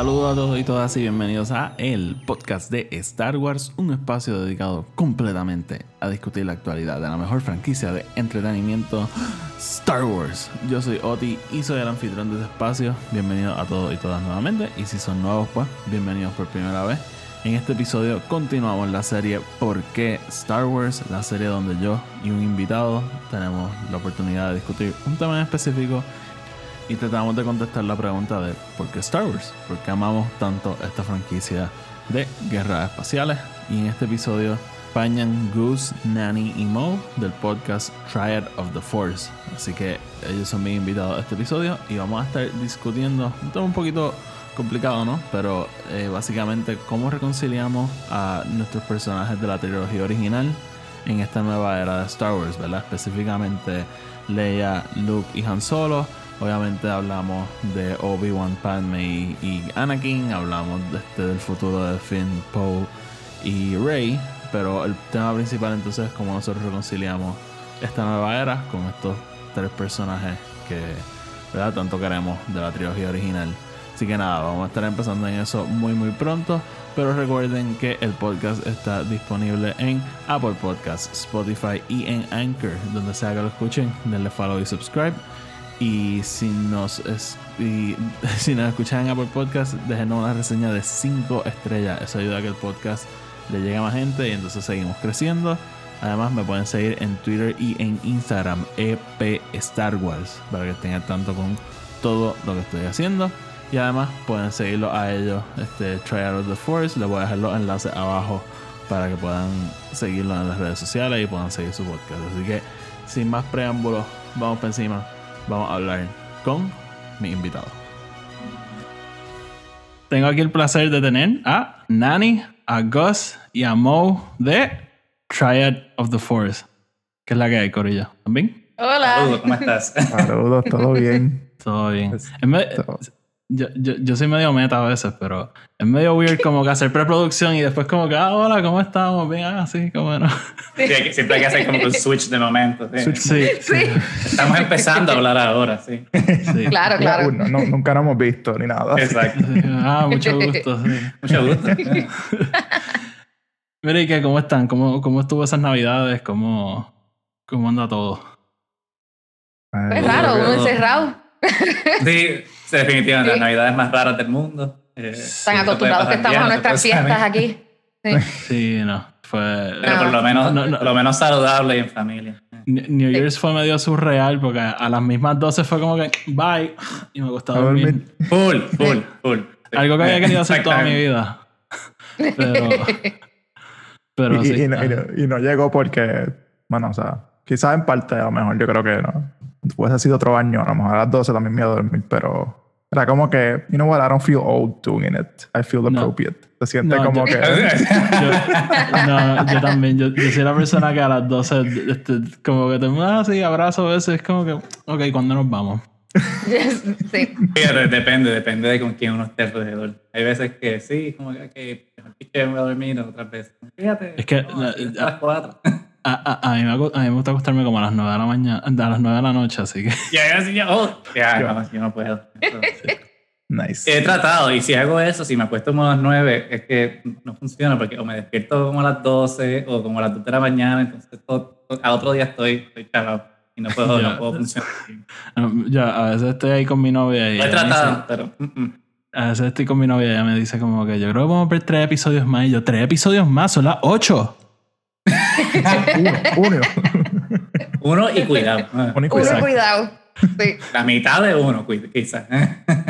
Saludos a todos y todas y bienvenidos a el podcast de Star Wars, un espacio dedicado completamente a discutir la actualidad de la mejor franquicia de entretenimiento Star Wars. Yo soy Oti y soy el anfitrión de este espacio. Bienvenidos a todos y todas nuevamente y si son nuevos pues bienvenidos por primera vez. En este episodio continuamos la serie ¿Por qué Star Wars? La serie donde yo y un invitado tenemos la oportunidad de discutir un tema en específico y tratamos de contestar la pregunta de ¿por qué Star Wars? ¿Por qué amamos tanto esta franquicia de guerras espaciales? Y en este episodio acompañan Goose, Nanny y Mo del podcast Triad of the Force. Así que ellos son mis invitados a este episodio y vamos a estar discutiendo un tema un poquito complicado, ¿no? Pero eh, básicamente cómo reconciliamos a nuestros personajes de la trilogía original en esta nueva era de Star Wars, ¿verdad? Específicamente Leia, Luke y Han Solo. Obviamente hablamos de Obi-Wan, Padme y, Anakin, hablamos este, del futuro de Finn, Poe y Rey, pero el tema principal entonces es cómo nosotros reconciliamos esta nueva era con estos tres personajes que ¿verdad? tanto queremos de la trilogía original. Así que nada, vamos a estar empezando en eso muy muy pronto. Pero recuerden que el podcast está disponible en Apple Podcasts, Spotify y en Anchor. Donde sea que lo escuchen, denle follow y subscribe. Y si nos, es- y, si nos escuchan en Apple Podcast, déjenos una reseña de 5 estrellas. Eso ayuda a que el podcast le llegue a más gente y entonces seguimos creciendo. Además, me pueden seguir en Twitter y en Instagram, EP Star Wars, para que estén al tanto con todo lo que estoy haciendo. Y además, pueden seguirlo a ellos, este Trial of the Force. Les voy a dejar los enlaces abajo para que puedan seguirlo en las redes sociales y puedan seguir su podcast. Así que, sin más preámbulos, vamos para encima. Vamos a hablar con mi invitado. Tengo aquí el placer de tener a Nani, a Gus y a Mo de Triad of the Force. ¿Qué es la que hay, Corillo? ¿También? Hola. Saludos, ¿cómo estás? Saludos, todo bien. Todo bien. Pues, todo. Yo, yo, yo soy medio meta a veces, pero es medio weird como que hacer preproducción y después como que, ah, hola, ¿cómo estamos? Bien, ah, sí, cómo no. Sí, hay que- siempre hay que hacer como un switch de momento. sí. Switch. Sí, Sí, Estamos empezando a hablar ahora, sí. sí. claro, claro. uno, no- nunca nos hemos visto ni nada. Exacto. Sí. Ah, mucho gusto. sí. Mucho gusto. Mira, ¿y qué? ¿Cómo están? ¿Cómo, cómo estuvo esas navidades? ¿Cómo, cómo anda todo? Es raro, yo uno encerrado. Sí, sí, definitivamente, Sí. las navidades más raras del mundo. Eh, Tan no acostumbrados que estamos a bien, nuestras no puede fiestas aquí. Sí. Sí, no. Fue. Pero por lo menos, No, no. lo menos saludable y en familia. New Year's fue medio surreal porque a las mismas 12 fue como que bye y me A gustaba dormir. dormir. Full, full, full. Sí. Algo que había querido hacer toda mi vida. Pero. Pero Y, sí. y no, y no- y no llegó porque, bueno, o sea, quizás en parte a lo mejor yo creo que no. Hubiese sido otro año, a lo mejor a las 12 también me iba a dormir, pero era como que, you know what, I don't feel old doing it. I feel No. appropriate. Se siente No, como yo- que. Yo, no, yo también. Yo, yo soy la persona que a las 12, este, como que te ah, sí, abrazo a veces. Es como que, ok, ¿cuándo nos vamos? sí. Fíjate, depende, depende de con quién uno esté alrededor. Hay veces que sí, como que, que mejor voy a dormir, otras veces. Fíjate. Es que, no, la- a las cuatro. A, a, a, mí me, a mí me gusta acostarme como a las 9 de la mañana, a las 9 de la noche, así que. Ya, ya, ya, oh, ya, no, yo no puedo. Nice. He tratado, y si hago eso, si me acuesto como a las 9, es que no funciona, porque o me despierto como a las 12 o como a las 2 de la mañana, entonces todo- al otro día estoy, estoy chalado y no puedo, Ya. no puedo funcionar. Yo a veces estoy ahí con mi novia y. Lo he me dice- tratado, pero... mm, mm. A veces estoy con mi novia y ella me dice como que yo creo que vamos a ver tres episodios más. Y yo, tres episodios más, son las ocho. Uno, uno. Uno y cuidado. Uno y Uno cuidado. cuidado. Sí. La mitad de uno, quizás.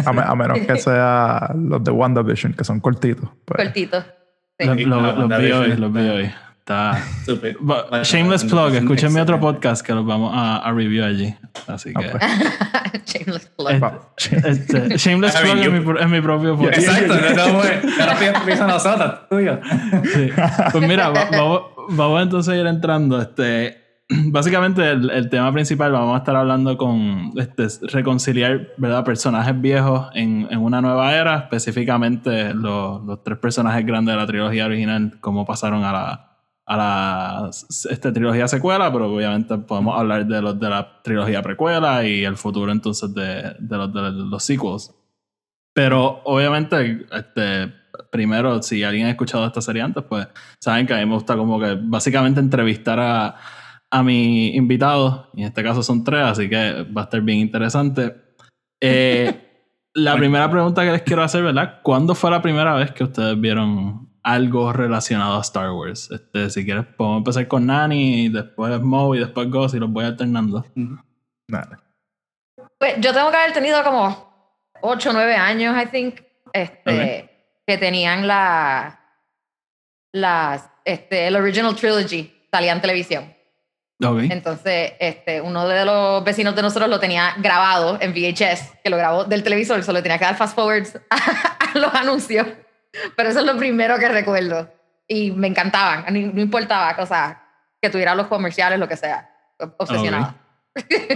A, me- a menos que sea los de WandaVision, que son cortitos. Pues, Cortito. Sí. Los, los- los vi hoy, los vi hoy. Está. Bueno, Shameless plug, es escuchen mi otro podcast que los vamos a, a review allí. Así que. Ah, pues. Shameless plug. Este- este, Shameless plug es mi, pro- es mi propio podcast. Exacto, no, nosotros, tuyo. Sí. Pues mira, va- vamos, vamos entonces a ir entrando. Este, básicamente el, el tema principal vamos a estar hablando con este, reconciliar ¿verdad? personajes viejos en, en una nueva era, específicamente los, los tres personajes grandes de la trilogía original, cómo pasaron a la, a la este, trilogía secuela, pero obviamente podemos hablar de los de la trilogía precuela y el futuro entonces de, de los, de los sequels. Pero obviamente, este, primero, si alguien ha escuchado esta serie antes, pues saben que a mí me gusta como que básicamente entrevistar a, a mi invitado, y en este caso son tres, así que va a estar bien interesante. Eh, la primera pregunta que les quiero hacer, ¿verdad? ¿Cuándo fue la primera vez que ustedes vieron algo relacionado a Star Wars? Este, si quieres, podemos empezar con Nani, y después Mo y después Ghost y los voy alternando. Nada. Pues yo tengo que haber tenido como 8 o 9 años, I think, este, Ok. que tenían la, las, este, el original trilogy, salía en televisión. Ok. Entonces, este, uno de los vecinos de nosotros lo tenía grabado en VHS, que lo grabó del televisor, solo tenía que dar fast forwards a, los anuncios. Pero eso es lo primero que recuerdo. Y me encantaban, no, no importaba, o sea, que tuviera los comerciales, lo que sea. Obsesionada.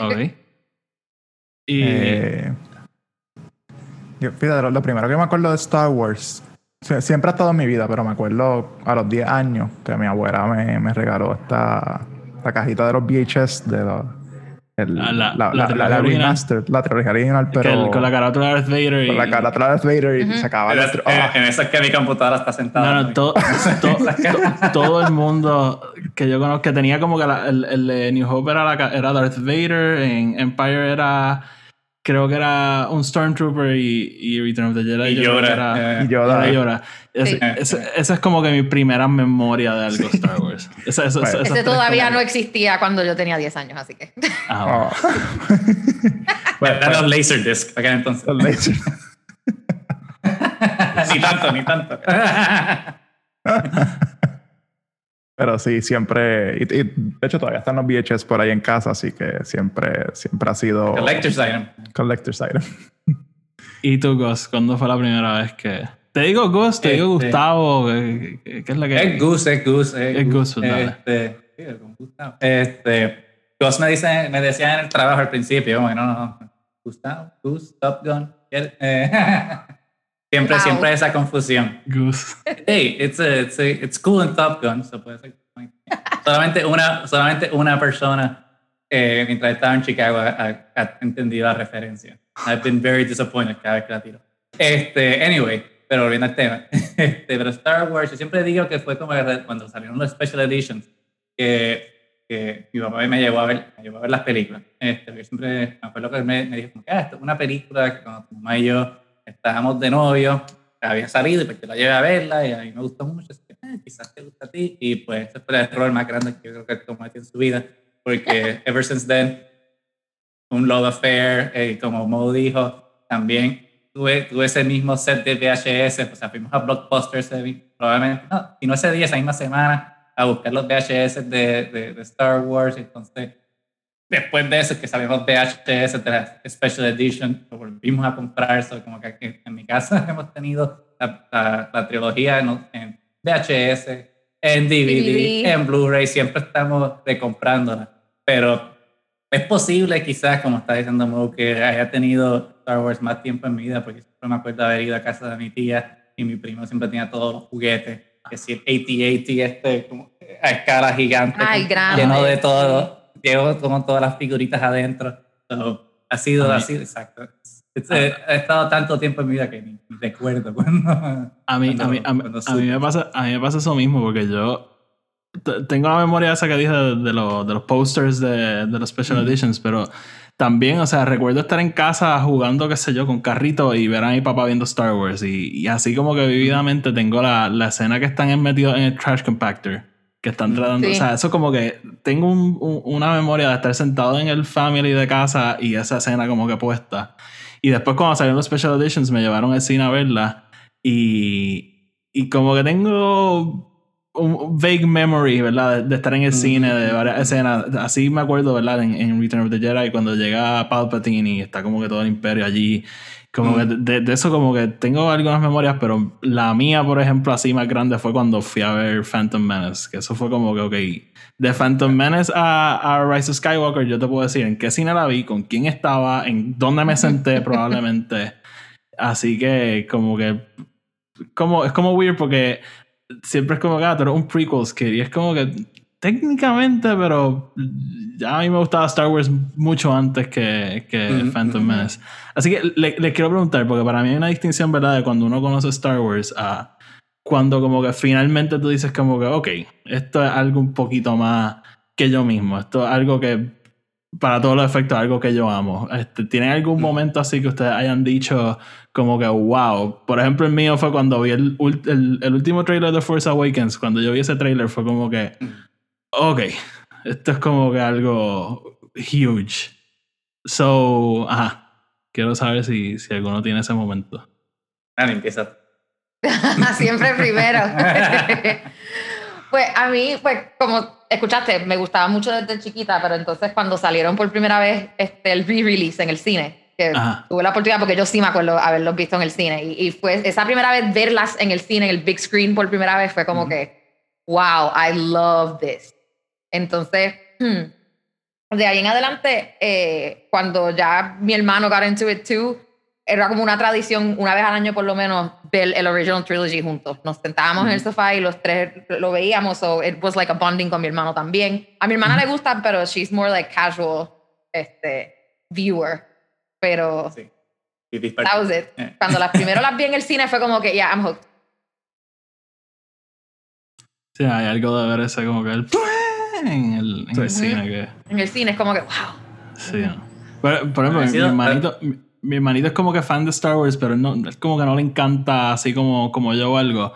Ok. Y. Eh, yo, fíjate, lo, lo primero que me acuerdo de Star Wars, sie- siempre ha estado en mi vida, pero me acuerdo a los 10 años que mi abuela me, me regaló esta, esta cajita de los VHS de los- el- Ah, la- la, la la- trilogía la trilogía original, que pero el- con la carátula de Darth Vader y. con la cara de Darth Vader y Ujú. se acaba En, la es- tri- ah, en eso es que mi computadora está sentada. No, no, to- to- to- todo el mundo que yo conozco que tenía como que la- el, el de New Hope era, era Darth Vader, en Empire era. Creo que era un Stormtrooper y, y Return of the Jedi. Y Yoda, Era, eh. Y Sí. ese- Esa es como que mi primera memoria de algo Star Wars. Esa- esa- Bueno. esas Ese todavía no existía cuando yo tenía 10 años, así que. Ah, bueno. ah. Bueno, Eran los Laserdisc aquel entonces. los ni tanto, ni tanto. Pero sí, siempre. Y, y de hecho, todavía están los VHS por ahí en casa, así que siempre, siempre ha sido. Collector's item. Collector's item. ¿Y tú, Gus? ¿Cuándo fue la primera vez que.? Te digo Gus, te digo Este- Gustavo. ¿Qué, es la que.? Es Goose, es Goose. Es dale. Este, sí, con Gustavo. Este, Gus me, dice, me decía en el trabajo al principio, que no, no, no. Gustavo, Goose, Top Gun. ¿qué- eh, siempre, Wow. siempre esa confusión. Gus. Hey, it's, a, it's, a- it's cool in Top Gun. So puede ser- solamente, una, solamente una persona eh, mientras estaba en Chicago ha, ha- entendido la referencia. I've been very disappointed cada vez que la tiro. Este, anyway, pero volviendo al tema. Este, pero Star Wars, yo siempre digo que fue como cuando salieron los Special Editions, que, que mi papá me llevó a ver, me llevó a ver las películas. Este, yo siempre me acuerdo que me, me dijo, como ah, esto es una película que cuando tu mamá y yo estábamos de novio, había salido y pues te la llevé a verla y a mí me gustó mucho. Así que, ah, quizás te gusta a ti. Y pues ese fue el error más grande que yo creo que cometió en su vida, porque ever since then, un love affair, eh, como Mo dijo, también tuve, tuve ese mismo set de VHS, o sea, fuimos a Blockbuster probablemente, no, y no ese día, esa misma semana, a buscar los VHS de, de, de Star Wars, entonces, después de eso, que salimos VHS de la Special Edition, lo volvimos a comprar, so, como que en, en mi casa hemos tenido la, la, la trilogía en, en VHS, en DVD, DVD. en Blu-ray, siempre estamos recomprándola, pero es posible quizás, como está diciendo Mo, que haya tenido Star Wars más tiempo en mi vida, porque siempre me acuerdo haber ido a casa de mi tía y mi primo siempre tenía todos los juguetes, que si el AT-AT este, como a escala gigante, Ay, lleno de todo, llevo como todas las figuritas adentro. So, ha sido mí- así, exacto. Eh, he estado tanto tiempo en mi vida que ni, ni recuerdo cuando... A mí, a, mí, a, mí, cuando a mí me pasa, a mí me pasa eso mismo porque yo tengo la memoria esa que dije de, de, los- de los posters de, de los Special Editions, pero también, o sea, recuerdo estar en casa jugando, qué sé yo, con carrito y ver a mi papá viendo Star Wars y, y así como que vividamente tengo la, la escena que están metidos en el trash compactor. Que están tratando, Sí. o sea, eso como que tengo un- un- una memoria de estar sentado en el family de casa y esa escena como que puesta. Y después cuando salieron los Special Editions me llevaron al cine a verla. Y, y como que tengo un vague memory, ¿verdad? De, de estar en el cine, de varias escenas. Así me acuerdo, ¿verdad? En, en Return of the Jedi, cuando llega Palpatine y está como que todo el imperio allí. Como que de, de eso como que tengo algunas memorias, pero la mía, por ejemplo, así más grande fue cuando fui a ver Phantom Menace. Que eso fue como que, ok, de Phantom Menace a, a Rise of Skywalker, yo te puedo decir en qué cine la vi, con quién estaba, en dónde me senté probablemente. Así que como que... Como, es como weird porque siempre es como que, ah, tú eres un prequel kid. Y es como que técnicamente, pero a mí me gustaba Star Wars mucho antes que, que Ujú, Phantom ujú. Menace. Así que le, les quiero preguntar, porque para mí hay una distinción, ¿verdad? De cuando uno conoce Star Wars a cuando como que finalmente tú dices como que, ok, esto es algo un poquito más que yo mismo. Esto es algo que, para todos los efectos, algo que yo amo. Este, ¿Tienen algún momento así que ustedes hayan dicho como que, wow? Por ejemplo, el mío fue cuando vi el, el, el último trailer de Force Awakens. Cuando yo vi ese trailer fue como que, ok, esto es como que algo huge. So, ajá. Quiero saber si, si alguno tiene ese momento. Dani, empieza. Siempre primero. pues a mí, pues como escuchaste, me gustaba mucho desde chiquita, pero entonces cuando salieron por primera vez este, el re-release en el cine, que Ajá. tuve la oportunidad porque yo sí me acuerdo haberlos visto en el cine, y, y fue esa primera vez verlas en el cine, en el big screen por primera vez, fue como que, wow, I love this. Entonces, hmm, de ahí en adelante, eh, cuando ya mi hermano got into it too, era como una tradición, una vez al año por lo menos, ver el original trilogy juntos. Nos sentábamos en el sofá y los tres lo veíamos, so it was like a bonding con mi hermano también. A mi hermana le gusta, pero she's more like casual este, viewer. Pero Sí. That was it. Eh. Cuando las primero las vi en el cine fue como que, yeah, I'm hooked. Sí, hay algo de ver ese como que el en el, en el Sí. cine que... En el cine es como que, wow. Sí, ¿no? Por, por ejemplo, mi, hermanito, mi, mi hermanito es como que fan de Star Wars, pero no, es como que no le encanta así como, como yo o algo.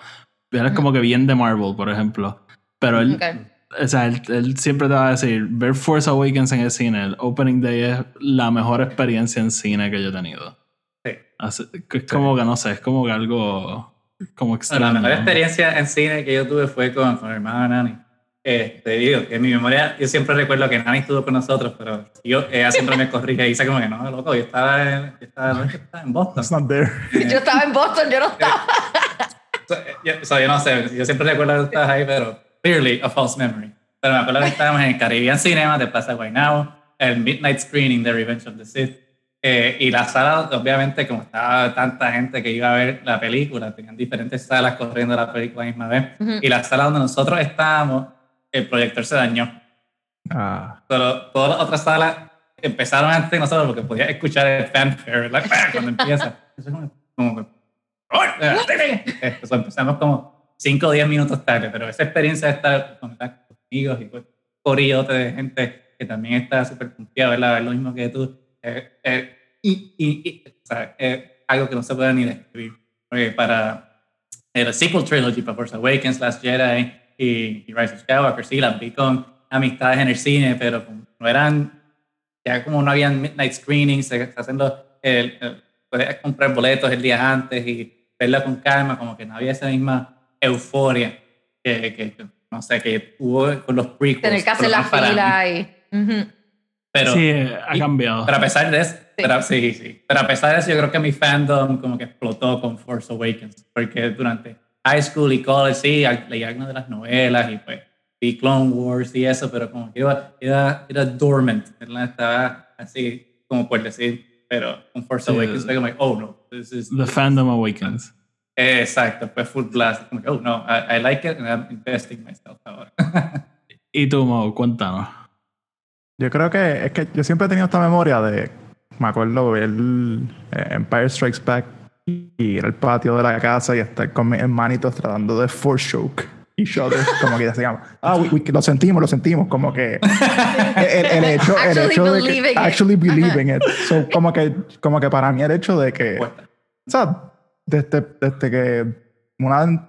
Él es como que bien de Marvel, por ejemplo. Pero él, Okay. o sea, él, él siempre te va a decir, ver Force Awakens en el cine, el Opening Day es la mejor experiencia en cine que yo he tenido. Sí. Así- es como que, no sé, es como que algo como extraño. la mejor experiencia en cine que yo tuve fue con, con mi hermana Nani. Este, digo, que en mi memoria yo siempre recuerdo que Nani estuvo con nosotros, pero yo, ella siempre me corrige y dice como que no, loco, yo estaba en, yo estaba, ¿dónde es que estaba? en Boston. It's not there. Yo estaba en Boston, yo no estaba. So, yo, so, yo no sé, yo siempre recuerdo que estabas ahí, pero clearly a false memory. Pero me acuerdo que estábamos en el Caribbean Cinema de Plaza Guaynabo, el Midnight Screening de Revenge of the Sith. eh, y la sala, obviamente, como estaba tanta gente que iba a ver la película, tenían diferentes salas corriendo la película a la misma vez. Ujú. Y la sala donde nosotros estábamos, el proyector se dañó. Ah, Pero todas las otras salas empezaron antes de nosotros porque podías escuchar el fanfare, ¿verdad? Cuando empieza. Eso es como, como que, Eh, so, empezamos como 5 o 10 minutos tarde, pero esa experiencia de estar con, amigos y con corillote de gente que también está súper confiada, ¿verdad? Ver lo mismo que tú. eh, eh, y, y, y, o sea, es algo que no se puede ni describir. Porque para el sequel trilogy, para Force Awakens, Last Jedi y, y Rise of Skywalker, sí, las vi con amistades en el cine, pero no eran, ya como no habían midnight screenings, se, se hacen los, el, el- puedes comprar boletos el día antes y verla con calma, como que no había esa misma euforia que, que- que, no sé, que hubo con los prequels. Tener que hacer la fila y. Pero, sí, eh, ha y- cambiado. pero a pesar de eso, pero, sí, sí. Pero a pesar de eso, yo creo que mi fandom como que explotó con Force Awakens, porque durante high school y college, sí, leí algunas de las novelas y pues vi Clone Wars y eso, pero como que iba, iba, era dormant, ¿verdad? Estaba así, como por decir, pero con Force Sí, Awakens fue como, oh no, this is... The Fandom Awakens. Exacto, fue full blast, como que, oh no, I, I like it and I'm investing myself ahora. Y tú, Mo, cuéntanos. yo creo que es que yo siempre he tenido esta memoria de, me acuerdo ver eh, Empire Strikes Back ir al patio de la casa y estar con mis hermanitos tratando de force choke each other, como que decíamos, ah, we- we- lo sentimos, lo sentimos, como que el, el hecho, el Actually hecho de believing que, it. actually believing it, so, como que, como que para mí el hecho de que o sea, desde, desde que una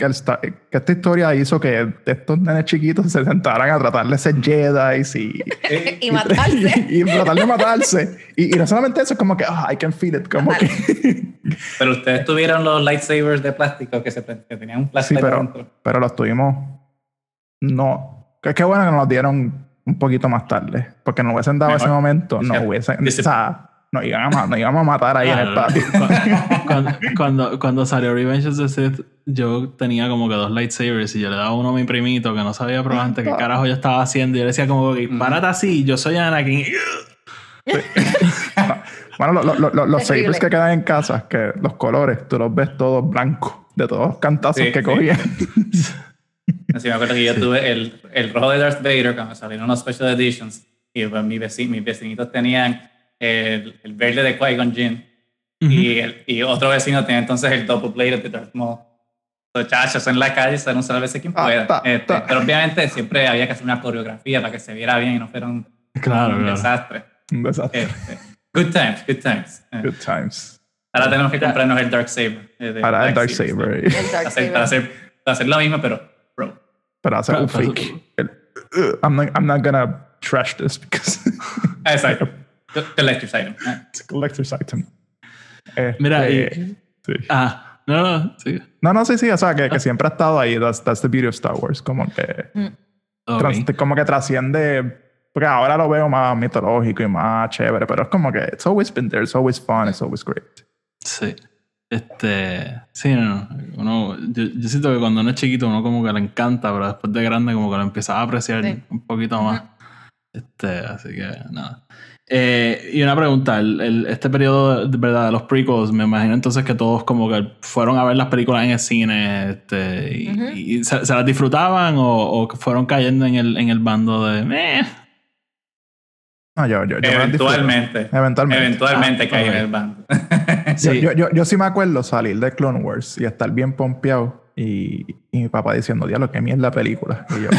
que, el Star- que esta historia hizo que estos nenes chiquitos se sentaran a tratar de ser Jedi y, y matarse. y, tratar de matarse. Y, y no solamente eso, es como que, ah, I can feel it, como que... Pero ustedes tuvieron los lightsabers de plástico que, se, que tenían un Sí, plástico pero, dentro. pero los tuvimos. No. Que qué bueno que nos los dieron un poquito más tarde. Porque nos hubiesen dado Mejor. ese momento. No hubiesen. dice- o sea, nos iban, a, nos íbamos a matar ahí en el Claro. patio. cuando, cuando, cuando salió Revenge of the Sith, yo tenía como que dos lightsabers y yo le daba uno a mi primito que no sabía probablemente qué carajo yo estaba haciendo. Y yo le decía como que, párate así, yo soy Anakin. Bueno, lo- lo- lo- lo- los sabers que quedan en casa, que los colores, tú los ves todos blancos, de todos los cantazos Sí, que sí. cogían. Así me acuerdo que yo tuve el, el rojo de Darth Vader cuando salieron los special editions. Y pues, mis vecinitos tenían el, el verde de Qui-Gon Jinn. y, el- y otro vecino tenía entonces el double bladed de Darth Maul. Los chachos en la calle se usar a veces quien Ah, pueda. ta, Este, ta. pero obviamente siempre había que hacer una coreografía para que se viera bien y no fuera un, Claro, un claro. desastre. Un desastre. Este, good times, good times. Eh, Good times. Ahora tenemos que comprarnos el Dark Saber. Para el Dark Saber. El Dark Hacer- para, hacer, para hacer lo mismo, pero bro. Para hacer un fake. El, "Ugh, I'm, not, I'm not gonna trash this because Exacto. Collector's item. Eh. it's a collector's item. Este, Mira, y- sí. Ah, no, no, sí. No, no, sí, sí, o sea, que, que siempre ha estado ahí. That's, that's the beauty of Star Wars. Como que, Ok. trans- como que trasciende. Porque ahora lo veo más mitológico y más chévere, pero es como que it's always been there, it's always fun, it's always great. Sí. Este. Sí, no, no. Uno, yo, yo siento que cuando uno es chiquito, uno como que le encanta, pero después de grande, como que lo empieza a apreciar Sí. un poquito más. Este, así que nada. Eh, y una pregunta: el, el- este periodo de, verdad de los prequels, me imagino entonces que todos como que fueron a ver las películas en el cine este, y, Ujú. y se, se las disfrutaban o, o fueron cayendo en el, en el bando de. "Meh". No, yo, yo, yo. Eventualmente. Eventualmente. Eventualmente Ah, caí en ok. el bando. Yo, Sí. yo, yo, yo sí me acuerdo salir de Clone Wars y estar bien pompeado y, y mi papá diciendo, diablo, qué mierda la película. Y yo,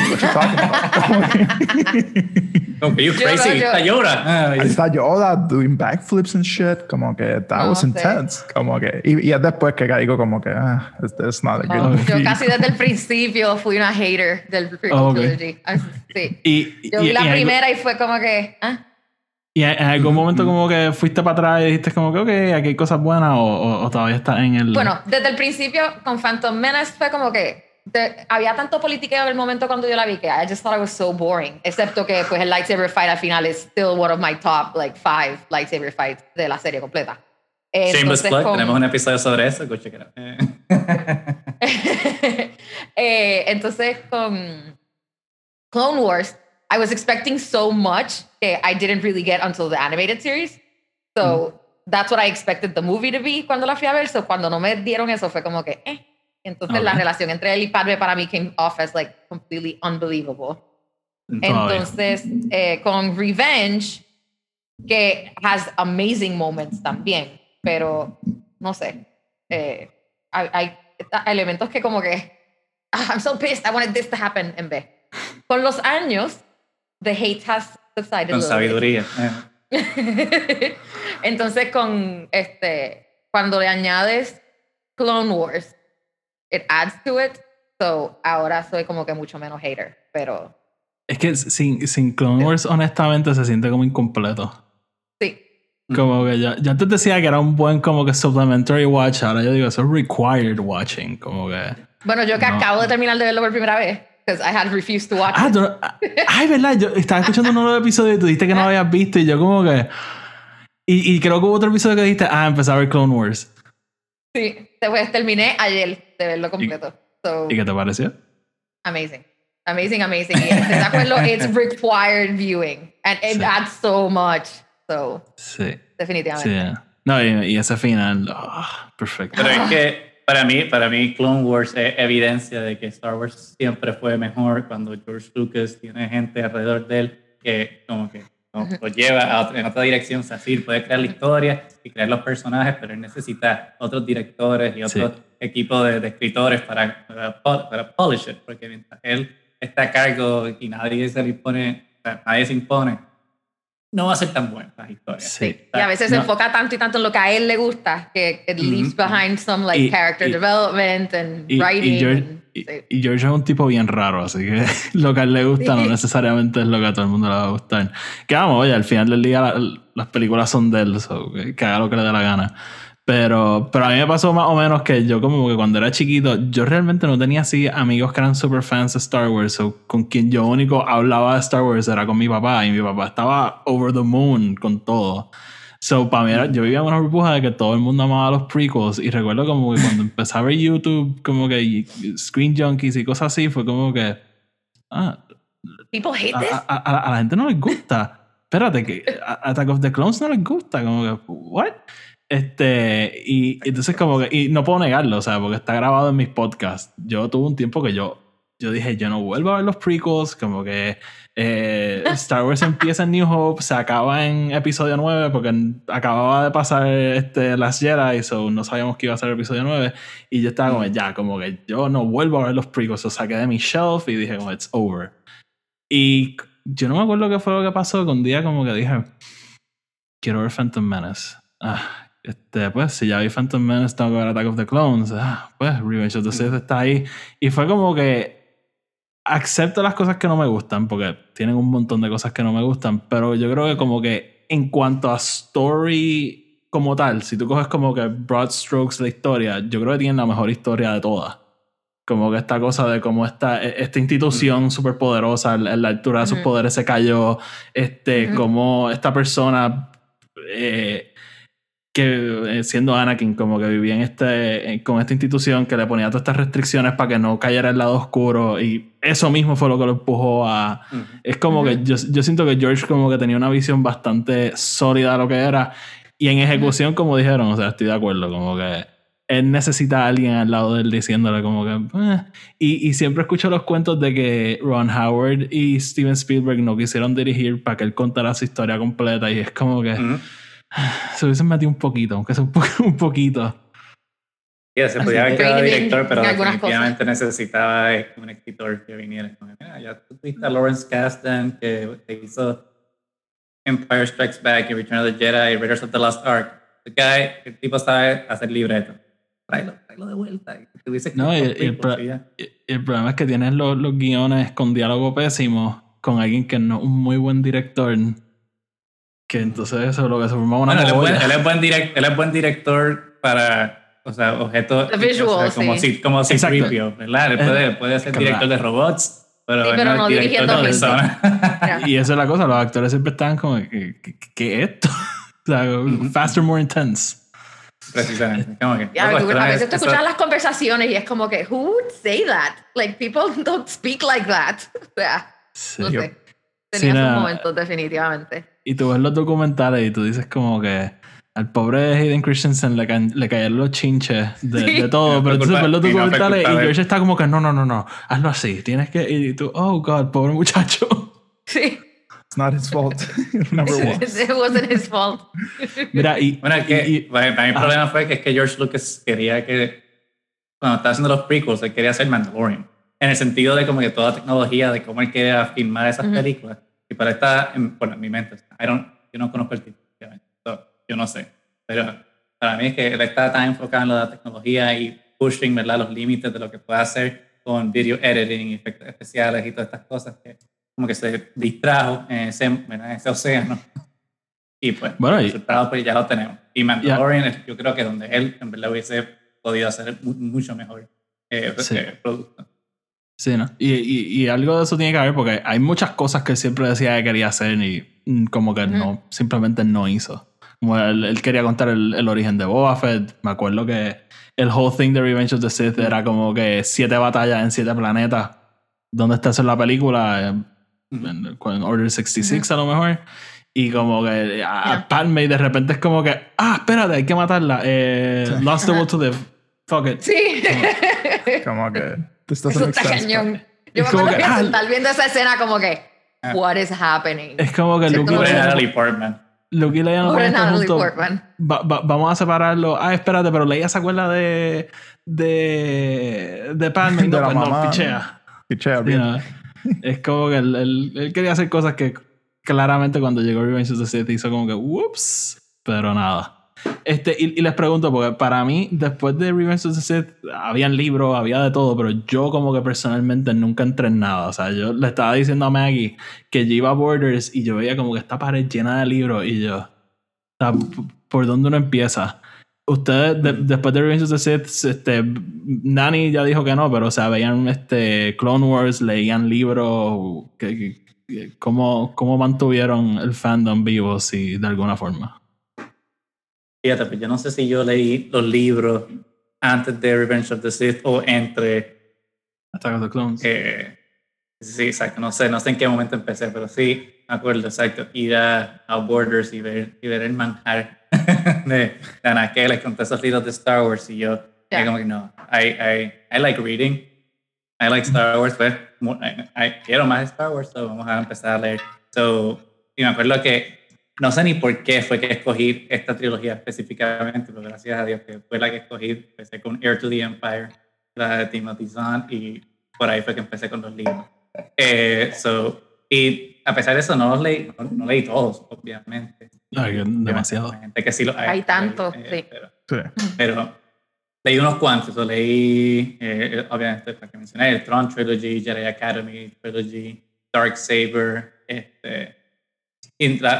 what you crazy. no, Está Yoda. Ahí está Yoda doing backflips and shit. Como que that No was sé. intense. Como que, y, y es después que caigo como que, ah, it's, not a good Oh, movie. yo casi desde el principio fui una hater del Oh, ok. trilogy. Ah, Sí. Y, Yo y- vi la y algo- primera y fue como que, ah, ¿Y en algún momento como que fuiste para atrás y dijiste como que, ok, aquí hay cosas buenas o, o- o todavía estás en el... Bueno, desde el principio con Phantom Menace fue como que de- había tanto politiqueo en el momento cuando yo la vi que I just thought it was so boring. Excepto que pues el lightsaber fight al final es still one of my top like five lightsaber fights de la serie completa. Eh, Shameless entonces, plug. con- Tenemos un episodio sobre eso. Go check it out. Eh. Eh, entonces con Clone Wars, I was expecting so much that I didn't really get until the animated series. So that's what I expected the movie to be cuando la fui a ver. So cuando no me dieron eso fue como que, eh. Entonces la Ok. relación entre él y Padme para mí came off as like completely unbelievable. Entonces, eh, con Revenge, que has amazing moments también, pero no sé. eh, hay, hay elementos que como que, "Ah, I'm so pissed, I wanted this to happen en vez. Con los años, the hate has subsided. Con sabiduría. eh. Entonces, con este, cuando le añades Clone Wars, it adds to it. So ahora soy como que mucho menos hater, pero Es que sin, sin Clone Wars, honestamente, se siente como incompleto. sí. Como que yo, yo antes decía que era un buen como que supplementary watch, ahora yo digo, eso es required watching, como que... Bueno, yo que No. acabo de terminar de verlo por primera vez, because I had refused to watch Ah, it. tú ay, verdad, yo estaba escuchando un nuevo episodio y tú dijiste que no lo habías visto y yo como que... Y, y creo que hubo otro episodio que dijiste, ah, empecé a ver Clone Wars. Sí, pues terminé ayer de verlo completo. So, ¿Y qué te pareció? amazing. Amazing, amazing. Y estoy de acuerdo, it's required viewing. And it Sí. adds so much. So, Sí. definitivamente. Sí. No, y, y ese final, ah, perfecto. Pero es que para mí, para mí Clone Wars es evidencia de que Star Wars siempre fue mejor cuando George Lucas tiene gente alrededor de él que como que lo lleva a en otra dirección. O sea, sí, puede crear la historia y crear los personajes, pero él necesita otros directores y otro Sí. equipo de, de escritores para, para, para polish it, porque mientras él está a cargo y nadie se le impone, o sea, nadie se impone, no va a ser tan buena la historia. Sí. Y a veces se No. enfoca tanto y tanto en lo que a él le gusta que it leaves behind some like Y- character y- development and Y, writing. y George, and- y- sí. y George es un tipo bien raro, así que lo que a él le gusta no Sí. necesariamente es lo que a todo el mundo le va a gustar. Que vamos, oye, al final del día la- las películas son de él, so, que haga lo que le dé la gana. Pero, pero a mí me pasó más o menos que yo como que cuando era chiquito, yo realmente no tenía así amigos que eran super fans de Star Wars, o con quien yo único hablaba de Star Wars era con mi papá, y mi papá estaba over the moon con todo. So, para mí, era- yo vivía en una burbuja de que todo el mundo amaba los prequels. Y recuerdo como que cuando empecé a ver YouTube, como que Screen Junkies y cosas así, fue como que. Ah, People hate a, this. a- a- a la gente no les gusta. Espérate, que Attack of the Clones no les gusta. Como que, ¿what? Este, y entonces, como que. Y no puedo negarlo, o sea, porque está grabado en mis podcasts. Yo tuve un tiempo que yo. Yo dije, yo no vuelvo a ver los prequels, como que eh, Star Wars empieza en New Hope, se acaba en episodio 9, porque acababa de pasar este, Last Jedi, so no sabíamos que iba a ser el episodio 9, y yo estaba como, ya, como que yo no vuelvo a ver los prequels, o saqué de mi shelf y dije, como, it's over. Y yo no me acuerdo qué fue lo que pasó, que un día como que dije, quiero ver Phantom Menace. Ah, este, pues, si ya vi Phantom Menace, tengo que ver Attack of the Clones. Ah, pues, Revenge of the Sith está ahí. Y fue como que acepto las cosas que no me gustan, porque tienen un montón de cosas que no me gustan, pero yo creo que como que en cuanto a story como tal, si tú coges como que broad strokes la historia, yo creo que tienen la mejor historia de todas. Como que esta cosa de cómo esta, e, esta institución súper poderosa, en la altura de sus poderes se cayó, este, como esta persona eh, que eh, siendo Anakin como que vivía en este en- con esta institución que le ponía todas estas restricciones para que no cayera el lado oscuro y eso mismo fue lo que lo empujó a Ujú. es como que yo, yo siento que George como que tenía una visión bastante sólida de lo que era y en ejecución como dijeron o sea estoy de acuerdo como que él necesita a alguien al lado de él diciéndole como que "Eh". y, y siempre escucho los cuentos de que Ron Howard y Steven Spielberg no quisieron dirigir para que él contara su historia completa y es como que. se hubiesen metido un poquito, aunque sea un, po- un poquito. Yeah, se podía haber que quedado director, pero definitivamente necesitaba un escritor que viniera. Ya tuviste a Lawrence Kasdan, que, hizo Empire Strikes Back y Return of the Jedi y Raiders of the Lost Ark. The guy, el tipo sabe hacer libreto. Tráelo, tráelo de vuelta. No, y- el pro- El problema es que tienes los, los guiones con diálogo pésimo, con alguien que no es un muy buen director, que entonces eso es lo que se formaba una Bueno, él es, buen, él, es buen direct- él es buen director para, o sea, objetos. Visual, o sea, como sí. si, como si Exacto. ¿verdad? Él Eh, puede, puede ser director de robots, pero, Sí, pero no no es director dirigiendo de personas. Y eso es la cosa, los actores siempre están como, ¿qué, qué, qué es esto? o sea, faster, more intense. Precisamente. Como que, Ya, loco, esto a veces es- tú esto- escuchas las conversaciones y es como que, who would say that? Like, people don't speak like that. O sea, Sí. no Yo- sé. Sí, Tenía sus nada. momentos, definitivamente. Y tú ves los documentales y tú dices como que al pobre Hayden Christensen le, ca- le cayeron los chinches de, Sí. de todo, pero entonces ves los documentales y. George está como que no, no, no, no, hazlo así, tienes que... Y tú, oh, God, pobre muchacho. Sí. It's not his fault. Number one. It wasn't his fault. Mira, y... Bueno, es que y- y- para, mí el problema fue que es que George Lucas quería que, cuando estaba haciendo los prequels, él quería hacer Mandalorian. En el sentido de como que toda tecnología, de cómo él quería filmar esas Ujú. películas. Y para está, en, bueno, en mi mente, I don't, yo no conozco el tipo, obviamente, so, yo no sé. Pero para mí es que él está tan enfocado en la tecnología y pushing, ¿verdad? Los límites de lo que puede hacer con video editing, efectos especiales y todas estas cosas que como que se distrajo en ese, en ese océano. Y pues, Bueno, el resultado pues ya lo tenemos. Y Mandalorian es, yo creo que donde él en verdad hubiese podido hacer mu- mucho mejor eh, Sí. eh, producto. Sí, ¿no? Y, y, y algo de eso tiene que haber porque hay muchas cosas que él siempre decía que quería hacer y mm, como que no, simplemente no hizo. Como él, él quería contar el, el origen de Boba Fett. Me acuerdo que el whole thing de Revenge of the Sith era como que siete batallas en siete planetas. ¿Dónde está eso en la película? En, en- Order 66 a lo mejor. Y como que a. Padme de repente es como que, ah, espérate, hay que matarla. Eh, Lost the Will to Live. Fuck it. Sí. Como que. This Eso está cañón. Yo Es me como acuerdo que, que ah, estar viendo esa escena como que, Ah. what is happening? Es como que Luke y Natalie Portman. Luke y Leia no juntos. Portman. Va- va- vamos a separarlo. Ah, espérate, pero Leia se acuerda de. de. de Padme. De No, la pues no, mamá. pichea. Pichea, bien. no. Es como que él, él- él quería hacer cosas que claramente cuando llegó Revenge of the Sith hizo como que, whoops, pero nada. Este, y, les pregunto, porque para mí, después de Revenge of the Sith, habían libros, había de todo, pero yo como que personalmente nunca entré en nada. O sea, yo le estaba diciendo a Maggie que yo iba a Borders y yo veía como que esta pared llena de libros y yo, o sea, ¿por dónde uno empieza? Ustedes, de- después de Revenge of the Sith, este, Nani ya dijo que no, pero o sea, veían este, Clone Wars, leían libros, que- ¿cómo, ¿cómo mantuvieron el fandom vivo, si de alguna forma? Fíjate, pues yo no sé si yo leí los libros antes de Revenge of the Sith o entre. Attack of the Clones. eh, sí, exacto. No sé, no sé en qué momento empecé, pero sí, me acuerdo, exacto. Ir a, a Borders y ver, y ver el manjar de, de Anaqueles con todos esos libros de Star Wars. Y yo, Ya. y como que no, I, I, I like reading. I like Star Wars, pues I- I quiero más Star Wars, so vamos a empezar a leer. So, y me acuerdo que no sé ni por qué fue que escogí esta trilogía específicamente, pero gracias a Dios que fue la que escogí. Empecé con Heir to the Empire, la de Timothy Zahn, y por ahí fue que empecé con los libros. Eh, so, y a pesar de eso, no los leí, no, no leí todos, obviamente. Demasiado. Hay gente que sí los Hay tantos, eh, sí. Pero, Sí. pero leí unos cuantos. Leí, eh, obviamente, la que mencioné, el Tron Trilogy, Jedi Academy Trilogy, Dark Saber, este,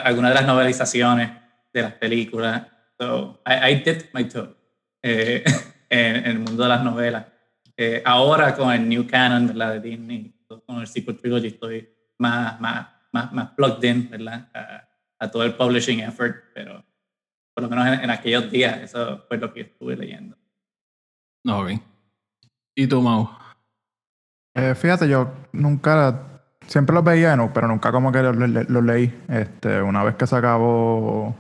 algunas de las novelizaciones de las películas. So, I, I dipped my toe eh, en, en el mundo de las novelas. Eh, ahora con el New Canon, ¿verdad? De Disney, con el Sequel Trilogy, estoy más, más, más, más plugged in, ¿verdad? A, a todo el publishing effort, pero por lo menos en, en aquellos días, eso fue lo que estuve leyendo. Ok. ¿Y tú, Mau? Eh, fíjate, yo nunca, siempre los veía, no, pero nunca como que los le- los leí. Este, una vez que se acabó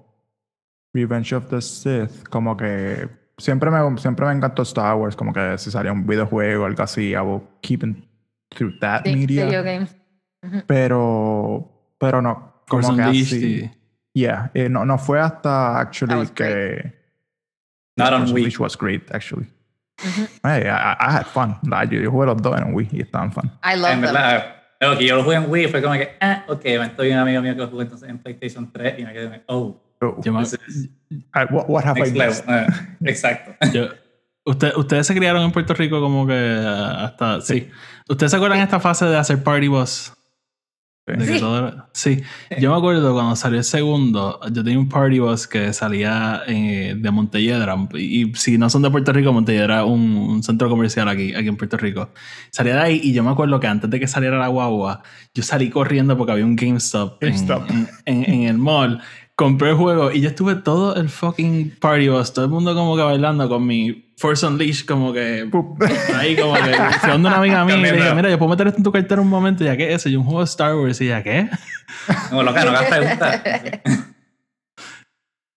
Revenge of the Sith, como que siempre me, siempre me encantó Star Wars, como que si salía un videojuego o algo así, I will keep in through that Sí, media. video games. Pero, pero no, como Force que Unleashed así. y- Yeah, eh, no, no fue hasta actually That was que. Not on Wii. Unleashed was great, actually. Hey, I, had fun. Like, yo, yo jugué los dos en Wii y estaban fun. I love En them. Que yo lo jugué en Wii fue como que, ah, ok, estoy un amigo mío que lo jugó entonces en PlayStation 3 y me quedé, como, oh, Oh, is I- what, what have I next level. missed? Ah, exacto. yo- usted- ustedes se criaron en Puerto Rico como que ah, hasta... Sí. ¿Ustedes se acuerdan de esta fase de hacer Party Bus? De que Sí. todo sí. Yo me acuerdo cuando salió el segundo, yo tenía un Party Bus que salía eh, de Montelledra. Y, y si no son de Puerto Rico, Montelledra es un, un centro comercial aquí, aquí en Puerto Rico. Salía de ahí y yo me acuerdo que antes de que saliera la guagua, yo salí corriendo porque había un GameStop, en- GameStop. En, en- en el mall. Compré el juego y yo estuve todo el fucking Party Bus, todo el mundo como que bailando con mi Force Unleashed como que. Ahí como que donde una amiga mía y le dije, mira, yo puedo meter esto en tu cartera un momento, ya que eso, y un juego de Star Wars, y ya que. Como loca, no hagas preguntas.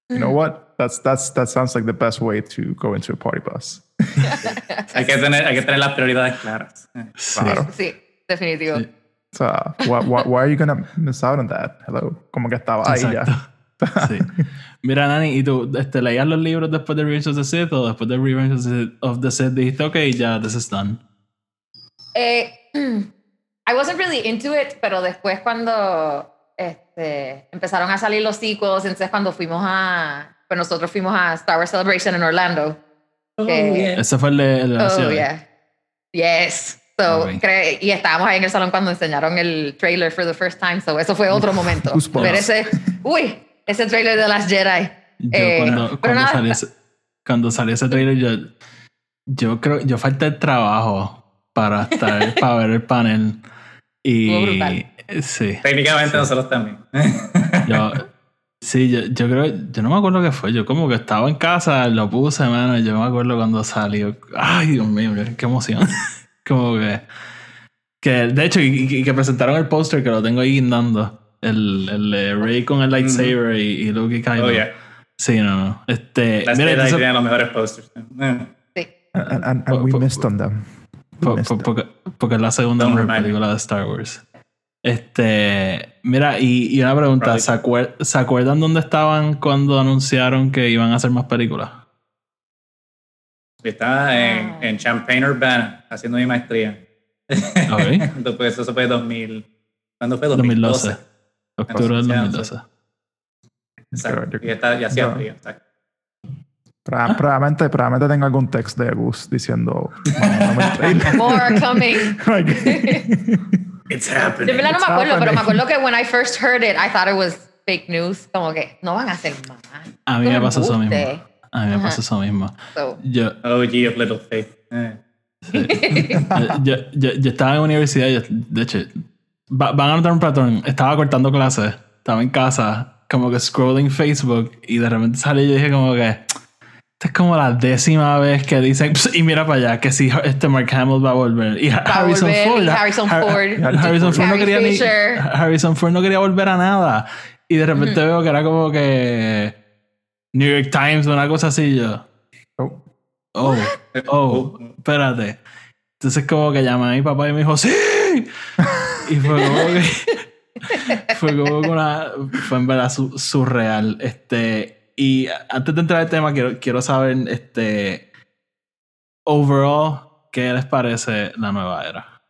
You know what? That's that's that sounds like the best way to go into a party bus. Hay que tener, hay que tener las prioridades claras. Sí. Claro. Sí, definitivo. Sí. So, why, why, why are you gonna miss out on that? Hello, como que estaba ahí Exacto. ya. Sí. Mira, Nani, ¿y tú este, leías los libros después de Revenge of the Sith o después de Revenge of the Sith- of the Sith dijiste, ok, ya, this is done? Eh, I wasn't really into it, pero después cuando este, empezaron a salir los sequels, entonces cuando fuimos a, pues nosotros fuimos a Star Wars Celebration en Orlando. Oh, yeah. Ese fue el de, el de la Oh, ciudad. yeah. Yes. So, Ok. cre- y estábamos ahí en el salón cuando enseñaron el trailer for the first time, so eso fue otro momento. Ver ese, uy, ese trailer de las Jedi. Yo Eh, cuando, pero cuando, nada. salió ese, cuando salió ese trailer, yo, yo creo, yo falté el trabajo para estar, para ver el panel. Y sí. Técnicamente nosotros también. Yo, sí, yo, yo creo, yo no me acuerdo qué fue. Yo como que estaba en casa, lo puse, mano. y Yo me acuerdo cuando salió. Ay, Dios mío, qué- qué emoción. como que. Que de hecho, y, y- y que presentaron el póster que lo tengo ahí guindando. El, el de Rey con el lightsaber y, y Luke y Kylo. Oh, yeah. Sí, no, no. Este, Las mira, entonces, tienen los mejores posters. Eh, Sí. And, and, and we Po- po- missed on them. Po- missed porque, porque es la segunda mejor película de Star Wars. Este, mira, y, y una pregunta. ¿se, acuer- ¿se acuerdan dónde estaban cuando anunciaron que iban a hacer más películas? Estaba en, Ah. en Champaign Urbana haciendo mi maestría. Ok. Después eso fue 2000. ¿Cuándo fue? 2012. 2012. Octubre del Sí, 2012. Exacto. Y, está, y hacía frío. Proba- Probablemente, probablemente tengo algún text de Gus diciendo. More coming. Like- It's De happening. verdad no me acuerdo, pero me happening. acuerdo que when I first heard it, I thought it was fake news. Como que no van a hacer más. A mí me pasó eso mismo. A mí me Ajá. pasó eso mismo. So, Yo, OG of Little Faith. Eh. yo, yo, yo estaba en la universidad, yo- de hecho, va- van a notar un patrón. Estaba cortando clases, estaba en casa, como que scrolling Facebook, y de repente salí y yo dije, como que. Esta es como la décima vez que dicen, y mira para allá, que si este Mark Hamill va a volver. Y Harrison volver, Ford. y Harrison Har- Ford. Harrison Ford no quería ni. Harrison Ford no quería volver a nada. Y de repente veo que era como que. New York Times, una cosa así, yo. Oh, Oh, oh, espérate. Entonces como que llamé a mi papá y me dijo, ¡Sí! Y fue como que... fue como una... Fue en verdad su- surreal. Este... Y antes de entrar al tema, quiero, quiero saber, este... Overall, ¿qué les parece la nueva era?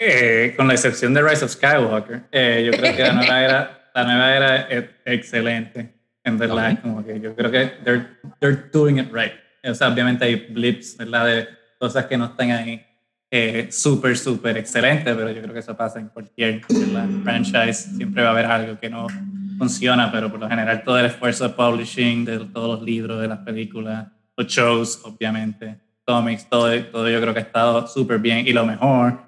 Eh, con la excepción de Rise of Skywalker, eh, yo creo que la nueva era, la nueva era es excelente. En verdad, Ok. como que yo creo que they're, they're doing it right. O sea, obviamente hay blips, ¿verdad? De cosas que no están ahí eh, súper, súper excelentes, pero yo creo que eso pasa en cualquier franchise. Siempre va a haber algo que no funciona, pero por lo general todo el esfuerzo de publishing, de todos los libros, de las películas, los shows, obviamente, cómics, todo, todo yo creo que ha estado súper bien. Y lo mejor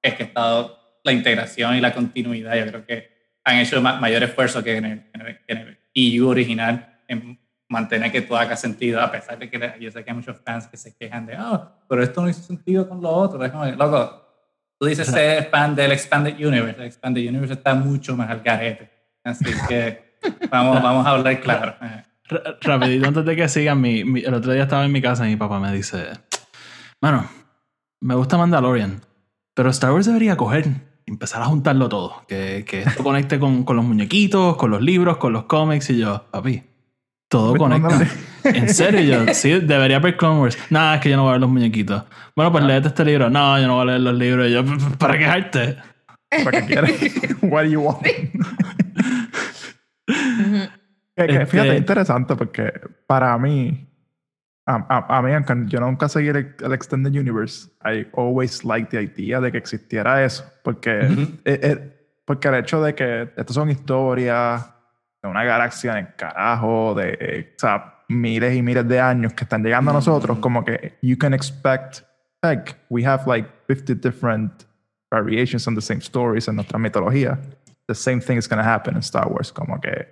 es que ha estado la integración y la continuidad. Yo creo que han hecho ma- mayor esfuerzo que en el, en el- EU original en mantener que todo haga sentido, a pesar de que yo sé que hay muchos fans que se quejan de, oh, pero esto no hizo sentido con lo otro. Es como, loco, tú dices ser fan del Expanded Universe. El Expanded Universe está mucho más al garete. Así que vamos, vamos a hablar claro. R- rapidito, antes de que sigan, mi, mi- el otro día estaba en mi casa y mi papá me dice, Mano, me gusta Mandalorian, pero Star Wars debería coger y empezar a juntarlo todo. Que, que esto conecte con, con los muñequitos, con los libros, con los cómics. Y yo, papi, todo Pues, conecta. En serio, yo, sí, debería ver Clone Wars. Nada, es que yo no voy a ver los muñequitos. Bueno, pues léete este libro. No, yo no voy a leer los libros. Y yo, "P- p- ¿para quejarte? ¿Para qué quieres? What do you want? Que- que, Este- Fíjate, interesante porque para mí, a, a, a mí, aunque yo nunca seguí el, el Extended Universe, I always liked the idea de que existiera eso. Porque, eh, eh, porque el hecho de que estas son historias de una galaxia en el carajo, de o sea, miles y miles de años que están llegando a nosotros, como que you can expect, like, we have like 50 different variations on the same stories en nuestra mitología. The same thing is going to happen in Star Wars, como que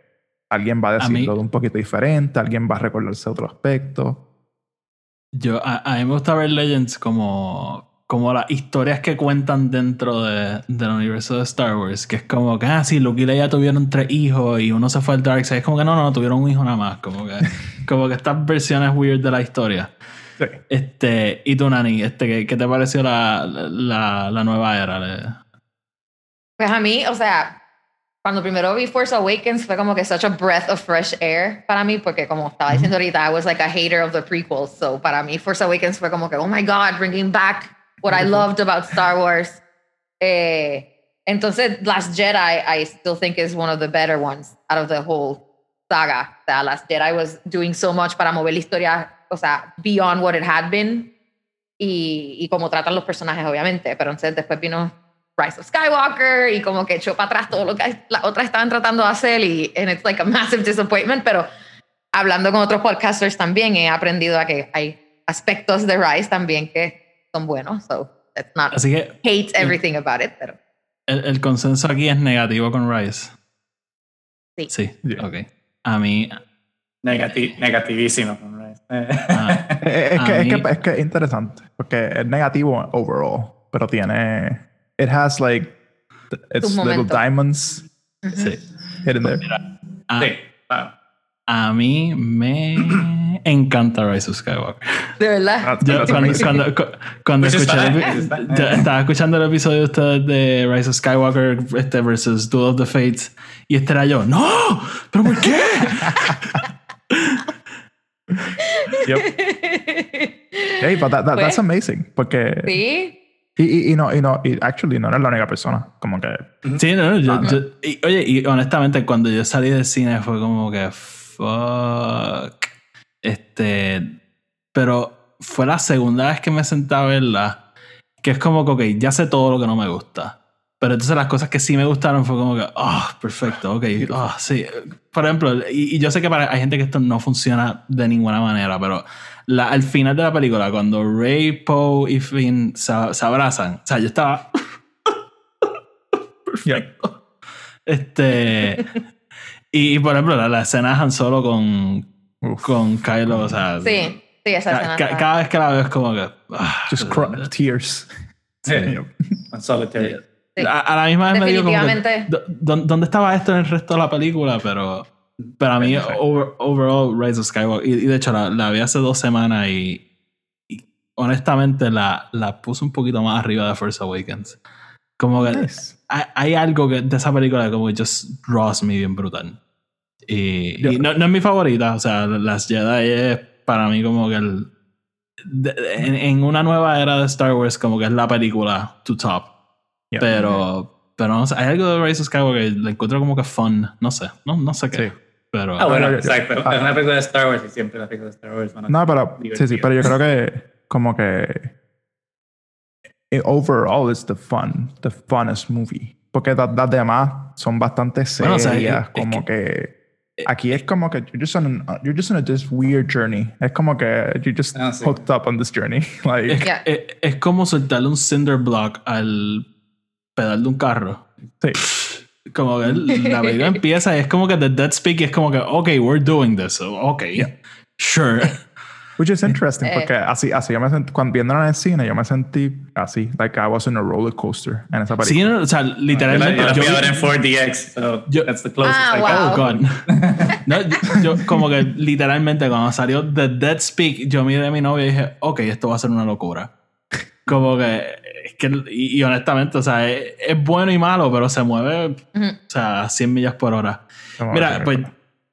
alguien va a A mí- decirlo de un poquito diferente, alguien va a recordarse otro aspecto. Yo, a, a mí me gusta ver Legends como, como las historias que cuentan dentro de, del universo de Star Wars. Que es como que, ah, sí, Luke y Leia tuvieron tres hijos y uno se fue al Dark Side. Es como que no, no, no, tuvieron un hijo nada más. Como que, como que estas versiones weird de la historia. Sí. Este, y tú, Nani, este, ¿qué, qué te pareció la, la, la nueva era? Pues a mí, o sea, cuando primero vi Force Awakens fue como que such a breath of fresh air para mí, porque como estaba diciendo ahorita, I was like a hater of the prequels. So para mí Force Awakens fue como que, oh my God, bringing back what I loved about Star Wars. Eh, entonces, Last Jedi, I still think is one of the better ones out of the whole saga. O sea, Last Jedi was doing so much para mover la historia, o sea, beyond what it had been. Y, y como tratan los personajes, obviamente. Pero entonces después vino Rise of Skywalker y como que echó para atrás todo lo que las otras estaban tratando de hacer y and it's like a massive disappointment, pero hablando con otros podcasters también he aprendido a que hay aspectos de Rise también que son buenos, so let's not Así que hate everything about it, pero el, el consenso aquí es negativo con Rise. Sí. Sí, Yeah. ok. A mí, negati- negativísimo. ¿no? Eh, Ah. Eh, Es que, es, mí- que, es que es interesante, porque es negativo overall, pero tiene. It has like. It's little diamonds sí. hidden there. A, sí, claro. A mí me encanta Rise of Skywalker. de verdad. That's- Yo that's cuando, cuando, cu- cuando is escuché el fine. yo estaba escuchando el episodio de ustedes de Rise of Skywalker este versus Duel of the Fates y este era yo, ¡No! ¿Pero por qué? Yep. Hey, but that, that- that's Pues, amazing, porque sí. Y, y, y no, y no, y actually no eres la única persona. Como que. Sí, no, yo, yo- y, oye, y honestamente, cuando yo salí del cine fue como que fuck. Este. Pero fue la segunda vez que me senté a verla. Que es como que, ok, ya sé todo lo que no me gusta. Pero entonces las cosas que sí me gustaron fue como que, ah, perfecto, ok, ah, sí. Por ejemplo, y, y yo sé que para, hay gente que esto no funciona de ninguna manera, pero la, al final de la película, cuando Ray, Poe y Finn se, se abrazan, o sea, yo estaba. perfecto. Este. Y, y, por ejemplo, la, la escena de Han Solo con, Uf. con Kylo, o sea. Sí, sí, esa ca- escena. ca- cada vez que la veo es como que. ah, Just cry, tears. Sí, Yep. on solitary. sí. a, a la misma vez me digo como que, Definitivamente. "¿Dó- dó- ¿Dónde estaba esto en el resto de la película? Pero para mí, over- overall, Rise of Skywalker. Y, y de hecho, la, la vi hace dos semanas y, y honestamente la, la puse un poquito más arriba de Force Awakens. Como que Nice. Hay, algo que, de esa película que como que just draws me bien brutal. Y, Yo- y no, no es mi favorita, o sea, Las Jedi es para mí como que el. de- de- en, en una nueva era de Star Wars, como que es la película to top. Yeah. Pero, pero no sé, hay algo de Rise of Skywalker que le encuentro como que fun, no sé, no, no sé qué. Sí. Pero. Ah, bueno, exacto. ah. Es una película de Star Wars y siempre las películas de Star Wars van a No, pero sí, sí, pero yo creo que como que eh, overall it's the fun, the funnest movie. Porque la- las demás son bastante Bueno, o serias, sea, es- es como que- que, eh, aquí eh, es como que you're just on an- uh, you're just on a this weird journey. Es como que you're just Ah, sí. hooked up on this journey. like es, Yeah. es- es como soltarle un cinder block al pedal de un carro. sí. Como que el- la película empieza y es como que the dead speak y es como que, ok, we're doing this. So, Ok, sure. Which is interesting Eh. porque así, así yo me sentí, cuando viéndola en el cine, yo me sentí así, like I was in a roller coaster en esa Sí, película. no, o sea, literalmente. yo yo en 4DX, so Yo- that's the closest Ah, I wow. got. Oh, God. No, yo, yo como que literalmente cuando salió The Dead Speak, yo miré a mi novia y dije, ok, esto va a ser una locura. Como que, es que y, y honestamente, o sea, es, es bueno y malo, pero se mueve, Ujú. o sea, a 100 millas por hora. Mira, pues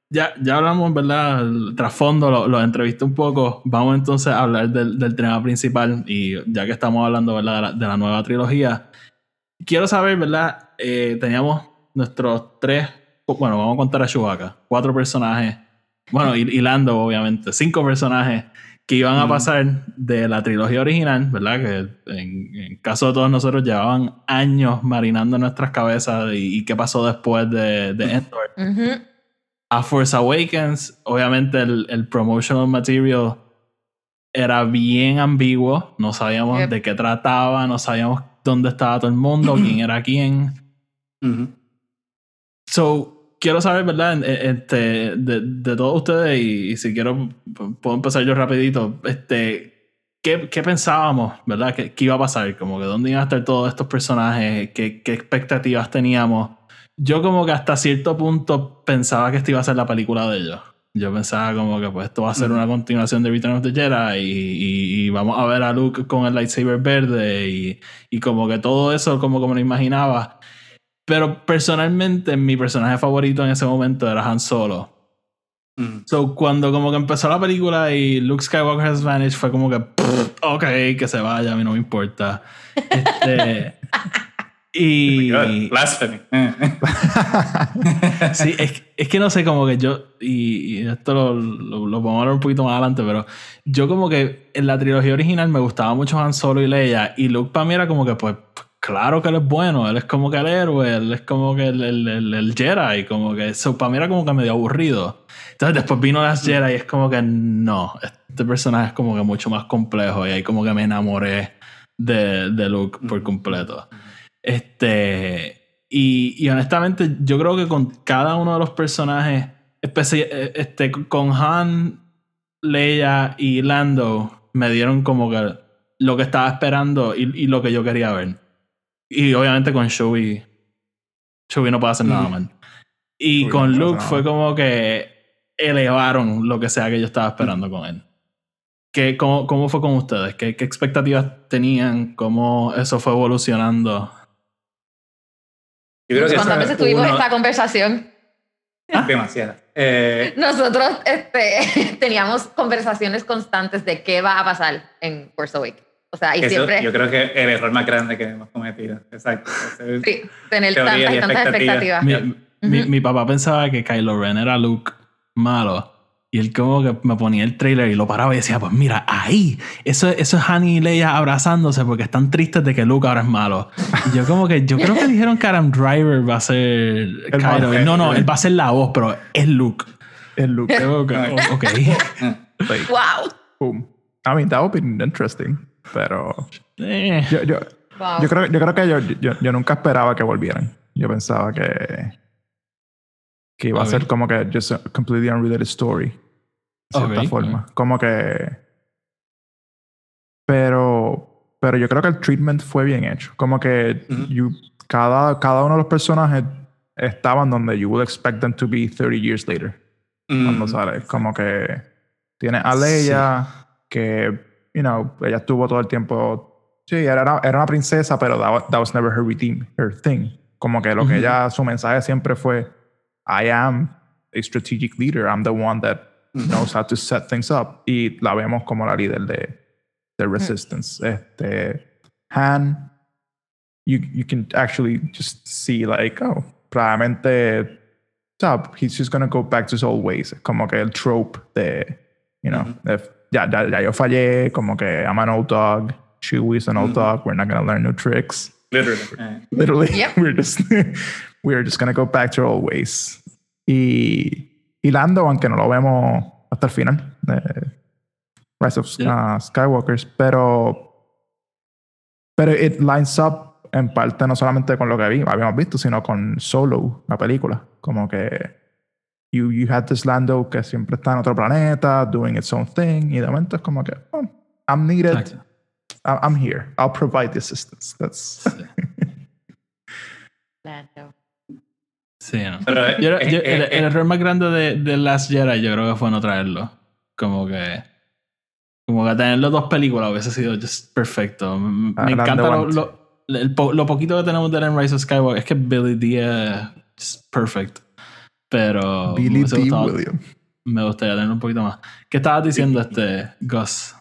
ya, ya hablamos, ¿verdad? El trasfondo, lo, lo entrevisté un poco. Vamos entonces a hablar del, del tema principal y ya que estamos hablando, ¿verdad? De la, de la nueva trilogía. Quiero saber, ¿verdad? Eh, teníamos nuestros tres, bueno, vamos a contar a Chewbacca, cuatro personajes, bueno, y, y Lando, obviamente, cinco personajes que iban a pasar de la trilogía original, ¿verdad? Que en, en caso de todos nosotros llevaban años marinando nuestras cabezas y, y qué pasó después de, de Endor Ujú. A Force Awakens, obviamente el, el promotional material era bien ambiguo. No sabíamos Yep. de qué trataba, no sabíamos dónde estaba todo el mundo, quién era quién. Ujú. So, quiero saber, ¿verdad? Este, de, de todos ustedes, y, y si quiero, puedo empezar yo rapidito. Este, ¿qué, qué pensábamos, verdad? ¿Qué, qué iba a pasar? Como que dónde iban a estar todos estos personajes, qué, qué expectativas teníamos. Yo como que hasta cierto punto pensaba que esta iba a ser la película de ellos. Yo pensaba como que pues esto va a ser una continuación de Return of the Jedi y, y- y vamos a ver a Luke con el lightsaber verde y, y como que todo eso como, como lo imaginaba. Pero personalmente mi personaje favorito en ese momento era Han Solo. Ujú. So cuando como que empezó la película y Luke Skywalker has vanished fue como que "Pff, ok, que se vaya, a mí no me importa. Este, y. Blasphemy. Sí, es, es que no sé, como que yo, y, y esto lo, lo, lo hablar un poquito más adelante, pero yo como que en la trilogía original me gustaba mucho Han Solo y Leia, y Luke para mí era como que, pues, claro que él es bueno, él es como que el héroe, él es como que el, el, el, el Jedi, como que eso para mí era como que medio aburrido. Entonces después vino las Jedi y es como que no, este personaje es como que mucho más complejo y ahí como que me enamoré de, de Luke por completo. Este, y, y honestamente, yo creo que con cada uno de los personajes, eh, este, con Han, Leia y Lando, me dieron como que lo que estaba esperando y, y lo que yo quería ver. Y obviamente con Chewie, Chewie no puede hacer nada Mm. mal. Y con no Luke fue como que elevaron lo que sea que yo estaba esperando con él. ¿Qué, cómo, ¿Cómo fue con ustedes? ¿Qué, ¿Qué expectativas tenían? ¿Cómo eso fue evolucionando? Yo creo que ¿Cuántas veces tuvimos uno- esta conversación? Demasiadas. Eh, Nosotros este, teníamos conversaciones constantes de qué va a pasar en Force Awakens. O sea, y Eso, siempre Yo creo que el error más grande que hemos cometido. Exacto. Sí, tener tantas tantas expectativas. expectativas. Mi, mi- mi papá pensaba que Kylo Ren era Luke malo. Y él como que me ponía el trailer y lo paraba y decía, pues mira, ahí, eso, eso es Han y Leia abrazándose porque están tristes de que Luke ahora es malo. Y yo como que, yo creo que dijeron que Adam Driver va a ser Kylo. malo. No, no, él va a ser la voz, pero es Luke. El. Yo, que, oh, ok. like, ¡Wow! boom. I mean, that would be interesting. Pero Eh, yo, yo, wow. yo, creo, yo creo que yo, yo, yo nunca esperaba que volvieran. Yo pensaba que, que iba Ok. a ser como que just a completely unrelated story. Cierta Ok, forma. Como que. Pero. Pero yo creo que el treatment fue bien hecho. Como que Ujú. you- cada, cada uno de los personajes estaban donde you would expect them to be 30 years later. cuando Mm, sale. Como que tiene a Leia, que, you know, ella estuvo todo el tiempo. Sí, era, una- era una princesa, pero that, that was never her redeem, her thing. Como que lo que Ujú. ella, su mensaje siempre fue: I am a strategic leader. I'm the one that knows how to set things up. Y la vemos como la líder de, de Resistance. Este, Han, you, you can actually just see, like, oh, probablemente top, he's just gonna go back to his old ways. Como que el trope de, you know, if- ya, ya, ya yo fallé, como que I'm an old dog, Chewie's an old dog, we're not gonna learn new tricks. Literally. Literally, Yep. we're just we're just gonna go back to our old ways. Y, y Lando, aunque no lo vemos hasta el final, de Rise of Yeah. uh, Skywalkers, pero pero it lines up en parte no solamente con lo que vi, habíamos visto, sino con Solo, la película. Como que you, you had this Lando que siempre está en otro planeta, doing its own thing, y de momento es como que, oh, I'm needed, Exacto. I'm here, I'll provide the assistance. That's Lando. Sí, no. Pero, Yo- eh, yo- eh, el, eh, el error más grande de, de Last Jedi yo creo que fue no traerlo. Como que... Como que tenerlo dos películas hubiese sido just perfecto. Me, me Ah, encanta lo, lo, el po- lo poquito que tenemos de él en Rise of Skywalker. Es que Billy Díaz es perfect. Pero Billy D. gustado- Williams. me gustaría tener un poquito más. ¿Qué estabas diciendo, este Gus?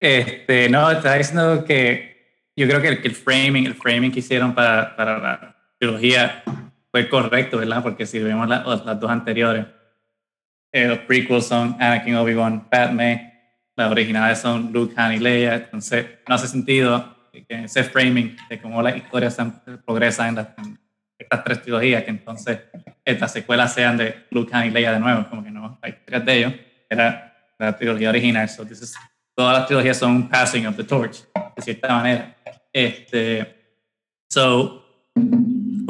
Este, no, estaba diciendo que yo creo que el, que el framing, el framing que hicieron para, para la trilogía fue correcto, ¿verdad? Porque si vemos la- las, las dos anteriores, eh, los prequels son Anakin, Obi-Wan, Padme, las originales son Luke, Han y Leia, entonces no hace sentido ese framing de cómo las historias progresan en, las- en estas tres trilogías, que entonces estas secuelas sean de Luke, Han y Leia de nuevo, como que no hay tres de ellos, era la trilogía original, so this is- todas las trilogías son un passing of the torch, de cierta manera. Este, so,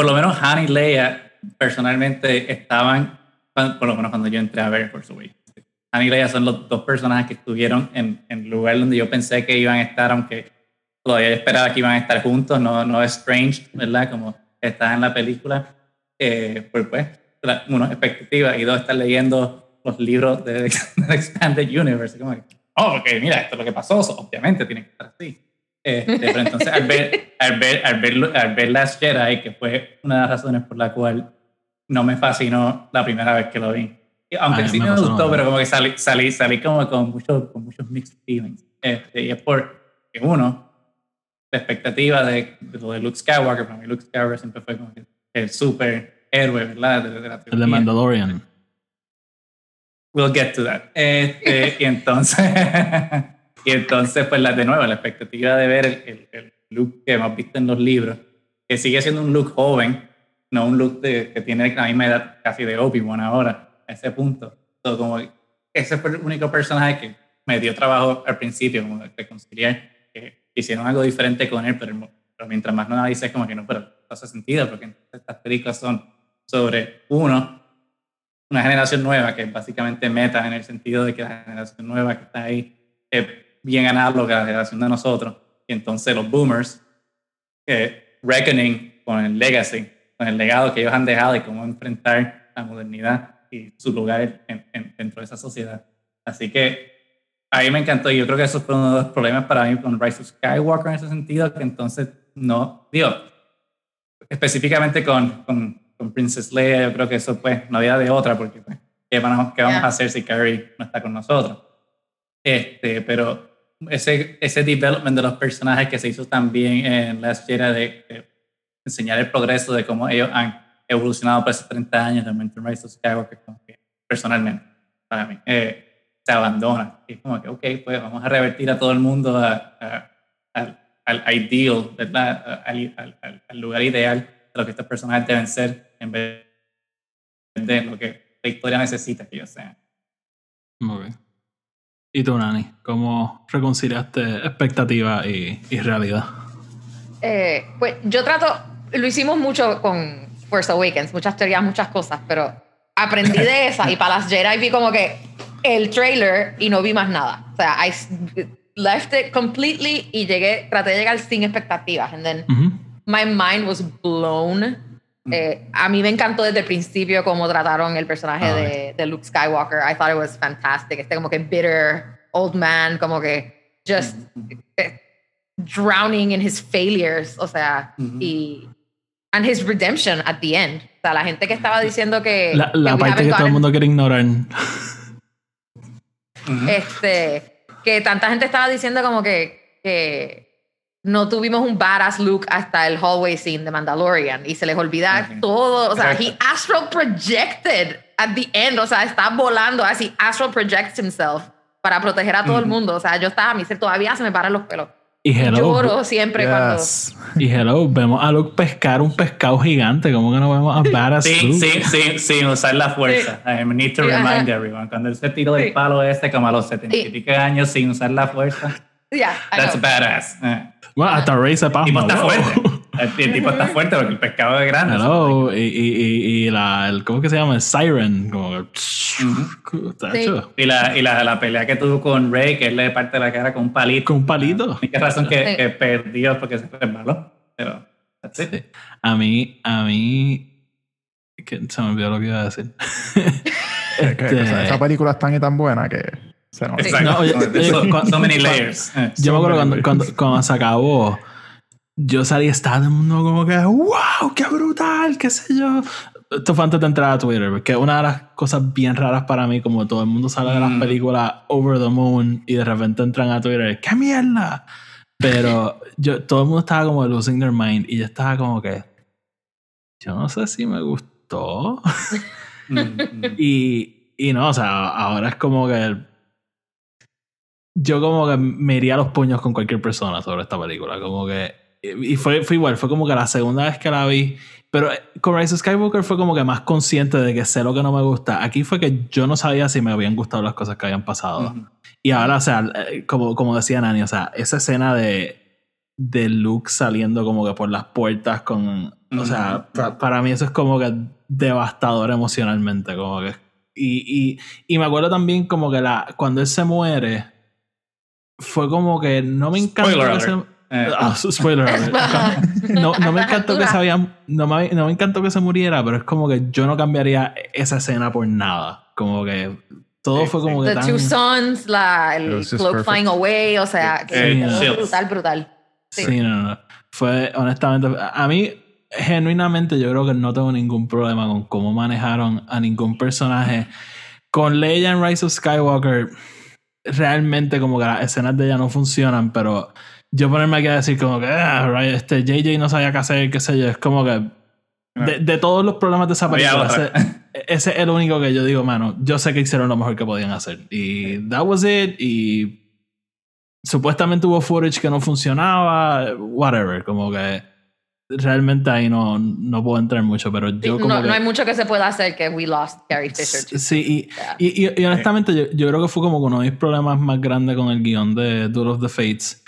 por lo menos Han y Leia personalmente estaban, por lo menos cuando yo entré a ver Force Awakens. Han y Leia son los dos personajes que estuvieron en el lugar donde yo pensé que iban a estar, aunque todavía esperaba que iban a estar juntos, no, no strange, ¿verdad? Como está en la película. Eh, pues, pues, uno, expectativa, y dos, estar leyendo los libros de, del Expanded Universe. Como que, oh, porque mira, esto es lo que pasó, obviamente tiene que estar así. Este, pero entonces, al ver, al, ver, al, ver, al ver Last Jedi, que fue una de las razones por la cual no me fascinó la primera vez que lo vi. Aunque Ay, sí me me, gustó, pero como que salí, salí, salí como con, mucho, con muchos mixed feelings. Este, y es por uno, la expectativa de, de lo de Luke Skywalker, para mí Luke Skywalker siempre fue como que el super héroe, ¿verdad? De, de la El de. Mandalorian. We'll get to that. Este, y entonces, y entonces, pues la, de nuevo, la expectativa de ver el, el, el look que hemos visto en los libros, que sigue siendo un look joven, no un look de, que tiene la misma edad casi de Obi-Wan ahora, a ese punto. So, como ese fue el único personaje que me dio trabajo al principio, como reconciliar, que hicieron algo diferente con él, pero, pero mientras más no dices como que no, pero no hace sentido, porque estas películas son sobre uno, una generación nueva, que es básicamente meta en el sentido de que la generación nueva que está ahí es bien análoga a la generación de nosotros, y entonces los boomers, que reckoning con el legacy, con el legado que ellos han dejado y cómo enfrentar la modernidad y su lugar en- en- dentro de esa sociedad. Así que a mí me encantó y yo creo que eso fue uno de los problemas para mí con Rise of Skywalker en ese sentido, que entonces no, digo, específicamente con, con, con Princess Leia, yo creo que eso pues no había de otra, porque pues, ¿qué vamos, qué vamos Yeah. a hacer si Carrie no está con nosotros? Este, pero ese, ese development de los personajes que se hizo también en la esfera de, de enseñar el progreso de cómo ellos han evolucionado por esos 30 años de Mentor Rise of Skywalker, como que personalmente, para mí, eh, se abandona. Y es como que, ok, pues vamos a revertir a todo el mundo a- a- al, al ideal, ¿verdad? Al- al- al lugar ideal de lo que estos personajes deben ser en vez de lo que la historia necesita que ellos sean. Muy bien. ¿Y tú, Nani? ¿Cómo reconciliaste expectativa y, y realidad? Eh, pues yo trato, lo hicimos mucho con Force Awakens, muchas teorías, muchas cosas, pero aprendí de esa y para las Jedi vi como que el trailer y no vi más nada. O sea, I left it completely y llegué, traté de llegar sin expectativas. And then Ujú. my mind was blown. Eh, a mí me encantó desde el principio cómo trataron el personaje Ah, de, de Luke Skywalker. I thought it was fantastic. Este como que bitter old man, como que just eh, drowning in his failures. O sea, y and his redemption at the end. O sea, la gente que estaba diciendo que La, la que parte que todo el mundo quiere ignorar. este, que tanta gente estaba diciendo como que, que no tuvimos un badass look hasta el hallway scene de Mandalorian y se les olvida Ujú. todo, o sea, he Exacto. astral projected at the end, o sea, está volando así, astral projects himself para proteger a todo el Ujú. mundo, o sea, yo estaba, a mí se- todavía se me paran los pelos. Y hello, Lloro siempre Yes. y hello, vemos a Luke pescar un pescado gigante. ¿Cómo que no vemos a Badass Sí, Luke? sí, sí, sin usar la fuerza. I need to Sí, remind ajá. everyone. Cuando él se tiró Sí. el palo este como a los 70 y Sí. años sin usar la fuerza, cuando... Yeah, that's badass. Eh. Bueno, hasta Ray se El tipo está wow. fuerte. El, el tipo está fuerte porque el pescado es grande. Hello, y, y, y, y la, el, ¿cómo que se llama? El Siren. Como que, tacho, Y, la, y la, la pelea que tuvo con Rey, que él le parte la cara con un palito. Con un palito. La única razón que, Sí. que perdió porque se resbaló. Pero. Sí. A mí, a mí. Que se me olvidó lo que iba a decir. Este, esa película es tan y tan buena que nos Exacto. No, oye, oye, so, many layers. Eh. Yo me acuerdo cuando, cuando, cuando se acabó, yo salí estaba todo el mundo como que, wow, qué brutal, qué sé yo. Esto fue antes de entrar a Twitter, porque una de las cosas bien raras para mí, como todo el mundo sale de las Mm. películas Over the Moon y de repente entran a Twitter, ¡qué mierda! Pero yo, todo el mundo estaba como losing their mind y yo estaba como que, yo no sé si me gustó. Mm, mm. Y, y no, o sea, ahora es como que. Yo como que me iría a los puños con cualquier persona sobre esta película. Como que. Y fue, fue igual, fue como que la segunda vez que la vi. Pero eh, con Rise of Skywalker fue como que más consciente de que sé lo que no me gusta. Aquí fue que yo no sabía si me habían gustado las cosas que habían pasado. Ujú. Y ahora, o sea, eh, como, como decía Nani, o sea, esa escena de, de Luke saliendo como que por las puertas con... O sea, pa- para mí eso es como que devastador emocionalmente, como que... Y, y, y me acuerdo también como que la, cuando él se muere, fue como que no me encantó Spoiler que se... Eh, Ah, spoiler. No, no me encantó que se había, no me, no me encantó que se muriera, pero es como que yo no cambiaría esa escena por nada. Como que todo fue como que The tan... Two Sons, la, el Cloak perfect. Flying Away, o sea, que brutal, brutal. Sí. Sí, no, no. Fue, honestamente, a mí, genuinamente, yo creo que no tengo ningún problema con cómo manejaron a ningún personaje. Con Leia en Rise of Skywalker, realmente como que las escenas de ella no funcionan, pero yo ponerme aquí a decir como que, ah, right, este JJ no sabía qué hacer, qué sé yo, es como que de, de todos los problemas de esa película, ese, ese es el único que yo digo, mano, yo sé que hicieron lo mejor que podían hacer. Y that was it. Y supuestamente hubo footage que no funcionaba, whatever, como que realmente ahí no, no puedo entrar mucho, pero yo como no, que... no hay mucho que se pueda hacer que we lost Carrie Fisher. too. Sí, Yeah. y, y, y- y honestamente yo, yo creo que fue como uno de mis problemas más grandes con el guion de Duel of the Fates.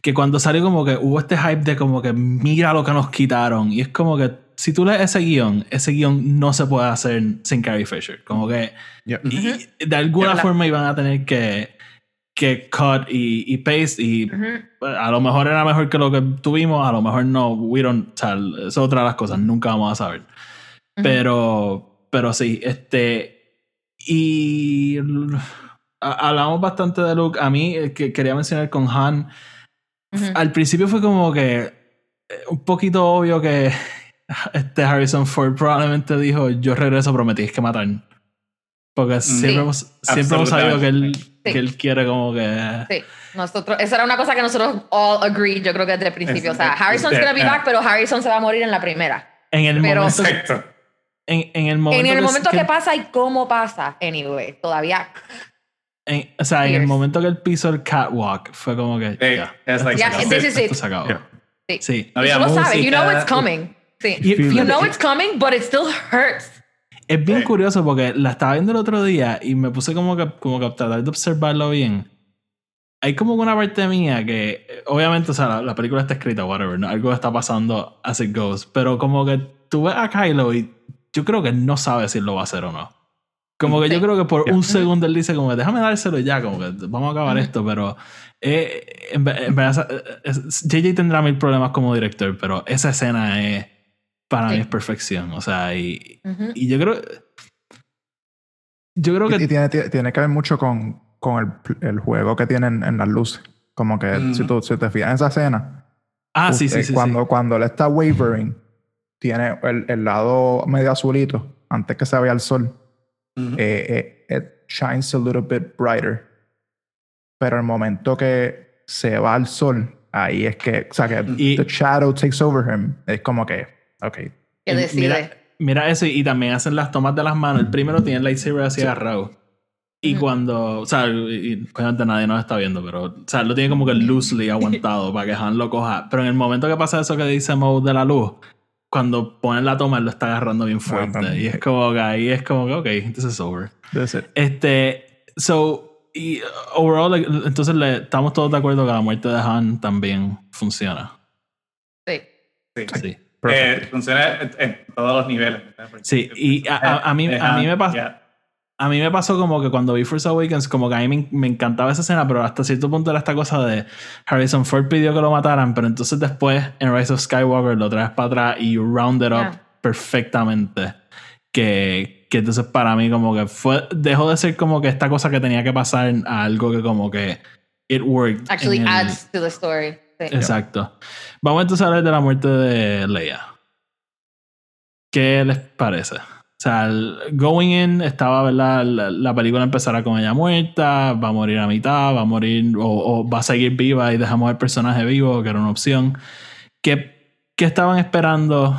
Que cuando salió como que hubo este hype de como que mira lo que nos quitaron. Y es como que si tú lees ese guion, ese guion no se puede hacer sin Carrie Fisher. Como que Yep. y de alguna verdad. forma iban a tener que, que cut y, y paste. Y Ujú. a lo mejor era mejor que lo que tuvimos, a lo mejor no. We don't, esa es otra de las cosas, nunca vamos a saber. Pero, pero sí, este. Y. a- Hablamos bastante de Luke. A mí, eh, que quería mencionar con Han. Ujú. Al principio fue como que. eh, Un poquito obvio que. Este Harrison Ford probablemente dijo: Yo regreso, pero me tienes que matar. Porque siempre, hemos, siempre hemos sabido que él. Sí. que él quiere como que... Sí, nosotros, esa era una cosa que nosotros all agreed, yo creo que desde el principio. O sea, Es- Harrison's es- gonna be back, pero Harrison se va a morir en la primera. En el Pero- momento, que- Exacto. en, en el momento, En el que- momento que, que- pasa y cómo pasa, anyway, todavía. en- o sea, en el Years. momento que él pisó el catwalk, fue como que... Sí, ya, es esto like- Yeah, this is Esto it. se acabó. Yeah. Sí. Sí. No Y había tú lo sabes, you know it's coming. Sí. You it. know it's coming, but it still hurts. Es bien Sí. curioso porque la estaba viendo el otro día y me puse como que, como que a tratar de observarlo bien. Hay como una parte mía que, eh, obviamente, o sea, la, la película está escrita, whatever, ¿no? algo está pasando as it goes, pero como que tú ves a Kylo y yo creo que no sabe si lo va a hacer o no. Como que yo Sí. creo que por Yeah. un segundo él dice como, déjame dárselo ya, como que vamos a acabar Ujú. esto, pero eh, en, en verdad, eh, es- JJ tendrá mil problemas como director, pero esa escena es, para Sí. mí es perfección, o sea, y, yo creo. Yo creo Y, y que. tiene, tiene que ver mucho con, con el, el juego que tienen en las luces. Como que si, tú, si te fijas en esa escena, Ah, sí, uf, sí, eh, sí. cuando, sí. cuando él está wavering, tiene el, el lado medio azulito, antes que se vea el sol, eh, eh, it shines a little bit brighter. Pero el momento que se va el sol, ahí es que, o sea, que Y- the shadow takes over him, es como que, ok, Que Y decide. Mira, mira eso, y también hacen las tomas de las manos. El primero tiene el lightsaber así agarrado. Y cuando. O sea, obviamente nadie nos está viendo, pero. O sea, lo tiene como que loosely aguantado para que Han lo coja. Pero en el momento que pasa eso que dice Mode de la luz, cuando ponen la toma, él lo está agarrando bien fuerte. también. y es como que ahí es como que, ok, this is over. that's it. Este, so, y uh, overall, entonces le, estamos todos de acuerdo que la muerte de Han también funciona. Sí. Sí. Sí. Eh, funciona en, en todos los niveles. Sí, y a- a- mí- a mí me pasa- Ya. A mí me pasó como que cuando vi Force Awakens, como que a mí me, me encantaba esa escena, pero hasta cierto punto era esta cosa de Harrison Ford pidió que lo mataran, pero entonces después en Rise of Skywalker lo traes para atrás y you round it up Yeah. perfectamente. Que, que entonces para mí como que fue, dejó de ser como que esta cosa que tenía que pasar a algo que como que it worked. Actually en el- adds to the story. Exacto. Vamos entonces a hablar de la muerte de Leia. ¿Qué les parece? O sea, el Going In estaba, ¿verdad? La, la película empezará con ella muerta, va a morir a mitad, va a morir o, o va a seguir viva y dejamos el personaje vivo, que era una opción. ¿Qué, qué estaban esperando?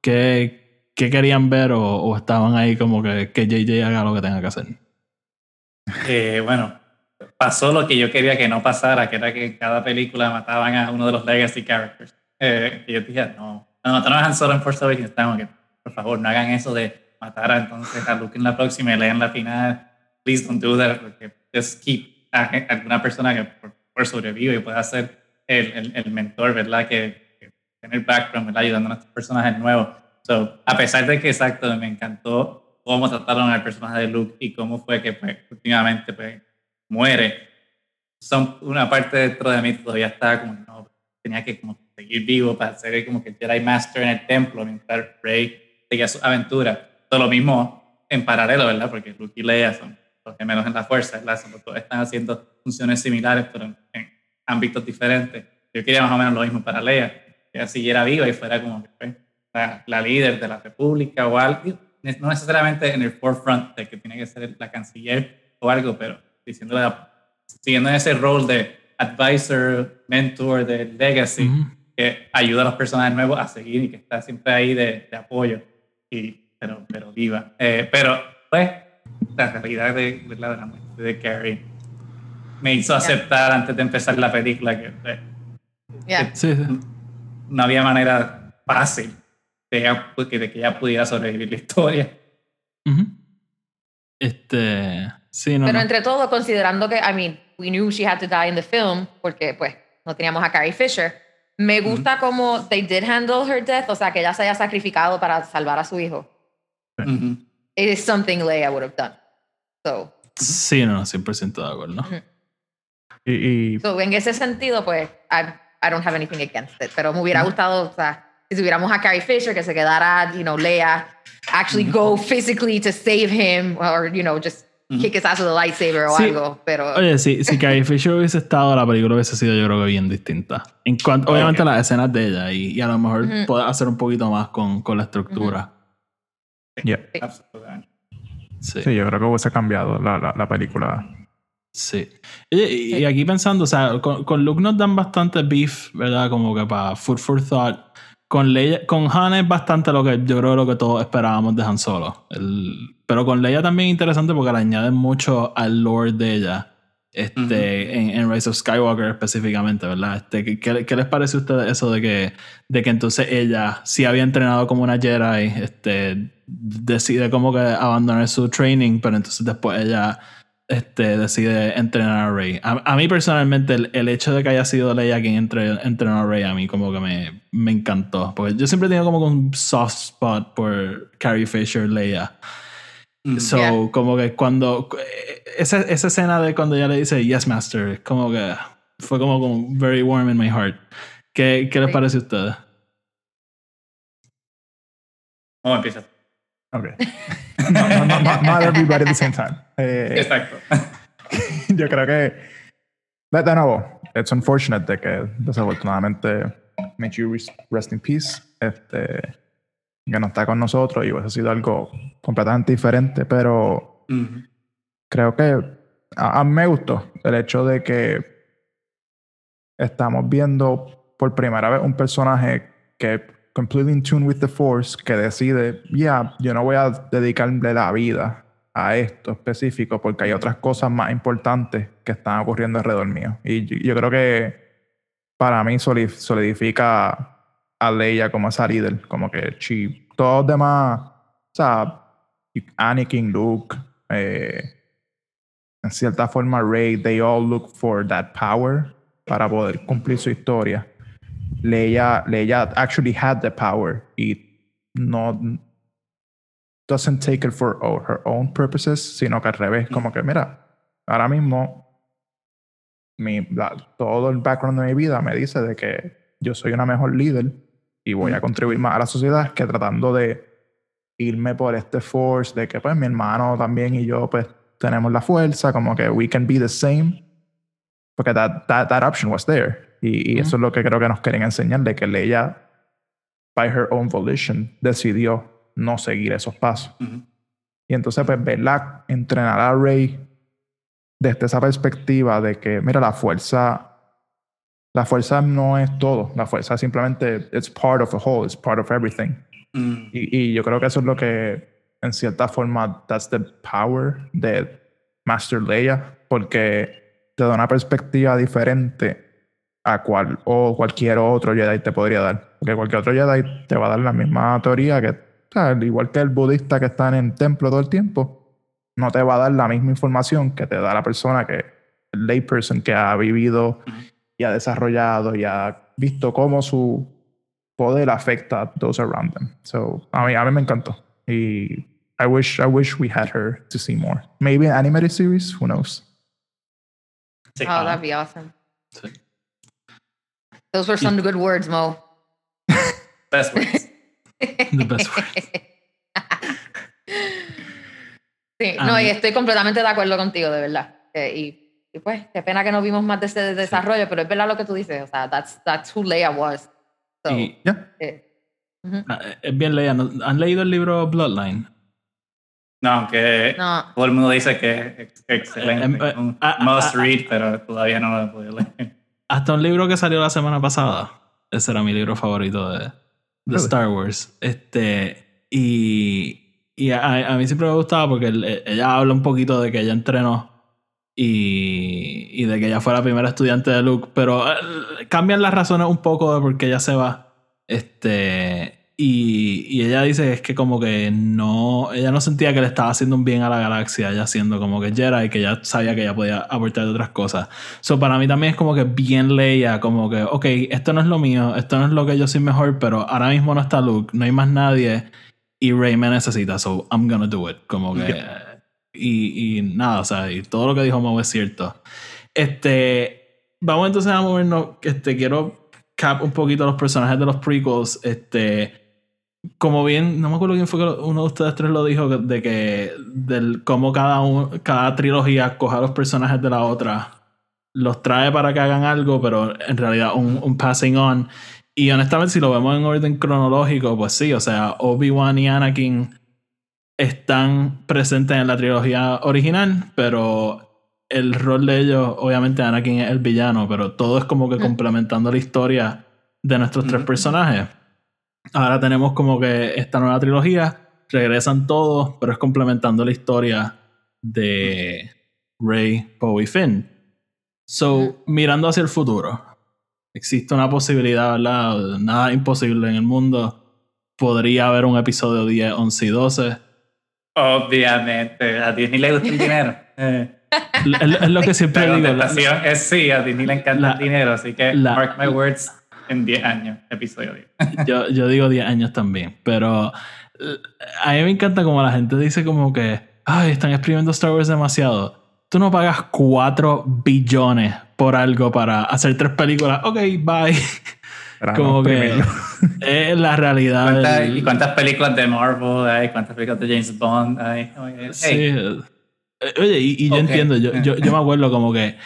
¿Qué, qué querían ver? O, o estaban ahí como que, que JJ haga lo que tenga que hacer? Eh, bueno, pasó lo que yo quería que no pasara, que era que en cada película mataban a uno de los legacy characters. Eh, y yo dije, no, no mataron a Solo en Force Awakens, que, por favor, no hagan eso de matar a, entonces a Luke en la próxima y lean la final. Please don't do that, porque just keep a, alguna persona que por, por sobrevive y pueda ser el, el, el mentor, ¿verdad? Que, que tiene el background, ¿verdad? Ayudando a estos personajes nuevos. So, a pesar de que, exacto, me encantó cómo trataron al personaje de Luke y cómo fue que pues, últimamente pues, muere, son una parte dentro de mí todavía estaba como, no, tenía que como seguir vivo para ser como que el Jedi Master en el templo mientras Rey seguía su aventura. Todo lo mismo en paralelo, ¿verdad? Porque Luke y Leia son los gemelos en la fuerza, ¿verdad? Son los dos están haciendo funciones similares, pero en, en ámbitos diferentes. Yo quería más o menos lo mismo para Leia, que ella siguiera viva y fuera como pues, la, la líder de la república o algo, no necesariamente en el forefront de que tiene que ser la canciller o algo, pero diciendo siguiendo ese rol de advisor, mentor, de legacy, que ayuda a los personajes nuevos a seguir y que está siempre ahí de, de apoyo, y, pero, pero viva. Eh, pero, pues, la realidad de, de la, de la muerte de Carrie me hizo aceptar antes de empezar la película que pues, Yeah. Sí, sí. no había manera fácil de, ella- de que ella pudiera sobrevivir la historia. Este. Sí, no. Pero no. entre todo, considerando que, I mean, we knew she had to die in the film, porque pues no teníamos a Carrie Fisher. Me gusta como they did handle her death, o sea, que ella se haya sacrificado para salvar a su hijo. Ujú. It is something Leia would have done. So, Sí, no, no, 100% de acuerdo. Ujú. Y, y so en ese sentido, pues, I, I don't have anything against it. Pero me hubiera gustado, o sea, si tuviéramos a Carrie Fisher, que se quedara, you know, Leia, actually go physically to save him, or, you know, just kick his ass with a lightsaber o Sí. algo. Pero, Oye, si, si Carrie Fisher hubiese estado, la película hubiese sido, yo creo que bien distinta. En cuanto, obviamente, las escenas de ella y, y a lo mejor poder hacer un poquito más con, con la estructura. yeah. Absolutamente. Sí. Sí, yo creo que hubiese cambiado la, la, la película Sí. Y, y- y aquí pensando, o sea, con, con Luke nos dan bastante beef, ¿verdad? Como que para food for thought. Con Leia, con Han es bastante lo que yo creo lo que todos esperábamos de Han Solo. El- pero con Leia también interesante porque le añaden mucho al lore de ella. Este, en, en Rise of Skywalker específicamente, ¿verdad? Este, ¿qué- ¿qué, les parece a ustedes eso de que, de que entonces ella sí había entrenado como una Jedi, este, decide como que abandonar su training, pero entonces después ella este, decide entrenar a Rey. A, a mí personalmente el, el hecho de que haya sido Leia quien entre, entrenó a Rey a mí como que me, me encantó. Porque yo siempre he tenido como que un soft spot por Carrie Fisher Leia. Mm. So, Yeah. como que cuando. Esa, esa escena de cuando ella le dice Yes, Master, como que fue como, como very warm in my heart. ¿Qué, qué les parece a ustedes? ¿Cómo empieza? Ok. no, no, no, no, not everybody at the same time. Eh, Exacto. yo creo que. De, nuevo, it's unfortunate de que desafortunadamente Michi rest in peace. Este. Que no está con nosotros y hubiese sido algo completamente diferente, pero Ujú. creo que a, a mí me gustó el hecho de que estamos viendo por primera vez un personaje que completely in tune with the force que decide, ya, yo no voy a dedicarle la vida a esto específico porque hay otras cosas más importantes que están ocurriendo alrededor mío. Y yo, creo que para mí soli- solidifica a Leia como esa líder, como que she, todos los demás, o sea, Anakin, Luke, eh, en cierta forma Rey, they all look for that power para poder cumplir su historia. Leia, Leia actually had the power y no doesn't take it for her own purposes, sino que al revés, como que mira, ahora mismo mi, la- todo el background de mi vida me dice de que yo soy una mejor líder y voy a contribuir más a la sociedad que tratando de irme por este force de que pues mi hermano también y yo pues tenemos la fuerza, como que we can be the same. Porque that, that, that option was there. Y, y eso es lo que creo que nos quieren enseñar, de que Leia, by her own volition, decidió no seguir esos pasos. Y entonces, pues, verla entrenar a Rey desde esa perspectiva de que, mira, la fuerza, la fuerza no es todo. La fuerza simplemente, it's part of a whole, it's part of everything. Mm. Y, y yo creo que eso es lo que, en cierta forma, that's the power de Master Leia, porque te da una perspectiva diferente a cual o cualquier otro Jedi te podría dar. Porque cualquier otro Jedi te va a dar la misma teoría que, o sea, al igual que el budista que está en el templo todo el tiempo, no te va a dar la misma información que te da la persona que, el layperson que ha vivido y ha desarrollado y ha visto cómo su poder afecta a those around them. So, a mí, a mí me encantó. Y I wish, I wish we had her to see more. Maybe an animated series, who knows? Oh, that'd be awesome. Sí. Those were some good words, Mo. Best words. The best word. Sí, no, y estoy completamente de acuerdo contigo, de verdad. Eh, y, y pues, qué pena que no vimos más de ese desarrollo, pero es verdad lo que tú dices. O sea, that's, that's who Leia was. So, Y Yeah. eh, ujú. ah, es bien Leia. ¿Han leído el libro Bloodline? No, aunque No. todo el mundo dice que es excelente. Eh, eh, un ah, ah, must read, pero todavía no lo he podido leer. Hasta un libro que salió la semana pasada. Ese era mi libro favorito de, de Really? Star Wars. Este, y y a, a mí siempre me gustaba porque ella habla un poquito de que ella entrenó y, y de que ella fue la primera estudiante de Luke, pero eh, cambian las razones un poco de por qué ella se va. Este, y, y ella dice es que como que no, ella no sentía que le estaba haciendo un bien a la galaxia, ella siendo como que Jedi, que ya sabía que ella podía aportar otras cosas. So, para mí también es como que bien Leia, como que, ok, esto no es lo mío, esto no es lo que yo soy mejor, pero ahora mismo no está Luke, no hay más nadie y Rey me necesita, so I'm gonna do it. Como que. Y, y nada, o sea, y todo lo que dijo Mau es cierto. Este. Vamos entonces a movernos. Este, quiero cap un poquito los personajes de los prequels. Este. Como bien, no me acuerdo quién fue que uno de ustedes tres lo dijo, de que del cómo cada, un- cada trilogía coja los personajes de la otra, los trae para que hagan algo, pero en realidad un, un passing on. Y honestamente, si lo vemos en orden cronológico, pues sí, o sea, Obi-Wan y Anakin están presentes en la trilogía original, pero el rol de ellos, obviamente Anakin es el villano, pero todo es como que Mm. complementando la historia de nuestros tres Ujú. personajes. Ahora tenemos como que esta nueva trilogía, regresan todos, pero es complementando la historia de Rey, Poe y Finn. So, mirando hacia el futuro, existe una posibilidad, ¿verdad? Nada imposible en el mundo. Podría haber un episodio 10, 11 y 12. Obviamente, a Disney le gusta el dinero. Eh, Es, lo que siempre la digo. la- es sí, a Disney le encanta La- el dinero, así que la- mark my words, en 10 años, episodio 10. yo, yo digo 10 años también, pero eh, a mí me encanta como la gente dice como que, ay, están exprimiendo Star Wars demasiado. Tú no pagas 4 billones por algo para hacer tres películas. Ok, bye. Como no, que es la realidad. ¿Cuántas- del- ¿Y cuántas películas de Marvel hay? ¿Cuántas películas de James Bond hay? Oye, Sí. hey, Eh, Oye, y, y yo entiendo, yo, yo, yo me acuerdo como que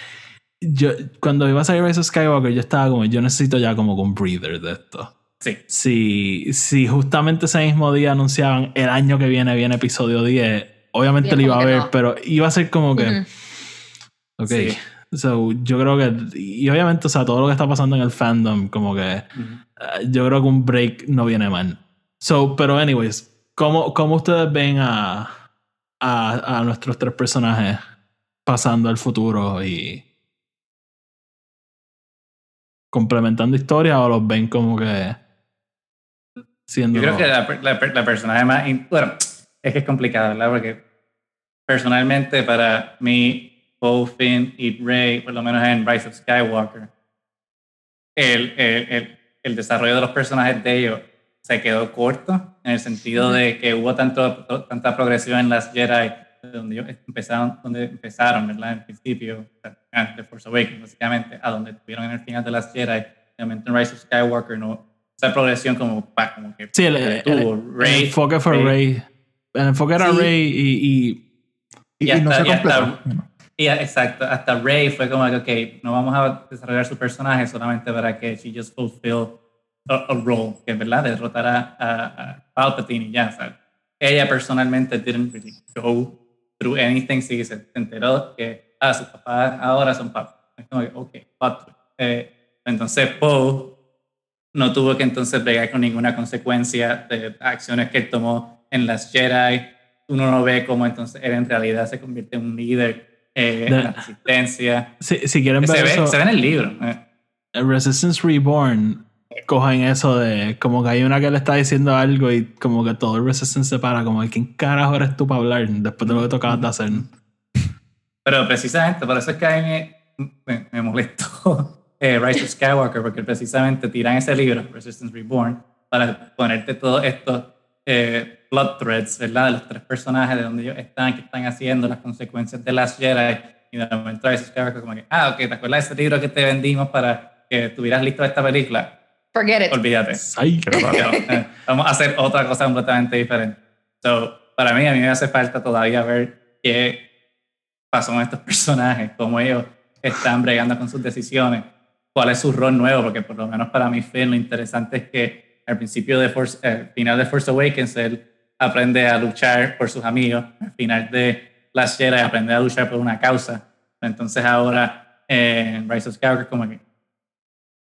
yo, cuando iba a salir Rise of Skywalker, yo estaba como, yo necesito ya como que un breather de esto. sí. si, si justamente ese mismo día anunciaban el año que viene viene episodio 10, obviamente lo iba a ver, no. pero iba a ser como que, Ujú. ok. Sí. So, yo creo que, y obviamente, o sea, todo lo que está pasando en el fandom, como que eh, yo creo que un break no viene mal. So, pero, anyways, ¿cómo, cómo ustedes ven a, a, a nuestros tres personajes pasando al futuro y complementando historias o los ven como que siendo. Yo creo que la, la, la personaje más... in- Bueno, es que es complicado, ¿verdad? Porque personalmente para mí, Poe, Finn y Rey, por lo menos en Rise of Skywalker, el, el, el, el desarrollo de los personajes de ellos se quedó corto en el sentido de que hubo tanto, tanta progresión en las Jedi donde ellos empezaron, donde empezaron, ¿verdad? En principio, de Force Awakens, básicamente, a donde estuvieron en el final de las Jedi, realmente en Rise of Skywalker no, esa progresión como, pa, como que Sí, el, se el- detuvo. el Rey- enfoque fue Rey- Rey. El enfoque era Sí. Rey y, y Y, y y no hasta- se y hasta- completó. Y exacto, hasta Rey fue como que, ok, no vamos a desarrollar su personaje solamente para que she just fulfill a, a role, que es verdad, derrotar a, a, a Palpatine y ya, ¿sabes? Ella personalmente didn't really go through anything, sí, se enteró que, ah, sus papás ahora son papás. Es como que, ok, twist. Eh, entonces Poe no tuvo que entonces bregar con ninguna consecuencia de acciones que él tomó en las Jedi. Uno no ve cómo entonces él en realidad se convierte en un líder eh, en la resistencia. si, si quieren Se ver ve, eso, se ve en el libro. eh. Resistance Reborn cogen eso de como que hay una que le está diciendo algo y como que todo el Resistance se para, como que quién carajo eres tú para hablar después de lo que tocabas de hacer. Pero precisamente, por eso es que a mí me, me- me molestó eh, Rise of Skywalker, porque precisamente tiran ese libro, Resistance Reborn, para ponerte todos estos eh, plot threads, ¿verdad? De los tres personajes, de donde ellos están, qué están haciendo, las consecuencias de las Jedi. Y de momento Rise of Skywalker como que, ah, ok, ¿te acuerdas de ese libro que te vendimos para que estuvieras listo esta película? Forget it. Olvídate. Ay, Yo, eh, vamos a hacer otra cosa completamente diferente. So, para mí, a mí me hace falta todavía ver qué pasó con estos personajes, cómo ellos están bregando con sus decisiones, cuál es su rol nuevo, porque por lo menos para mí, Finn, lo interesante es que al principio de Force, eh, final de Force Awakens, él aprende a luchar por sus amigos, al final de Last Jedi aprende a luchar por una causa. Entonces ahora eh, en Rise of Skywalker como que...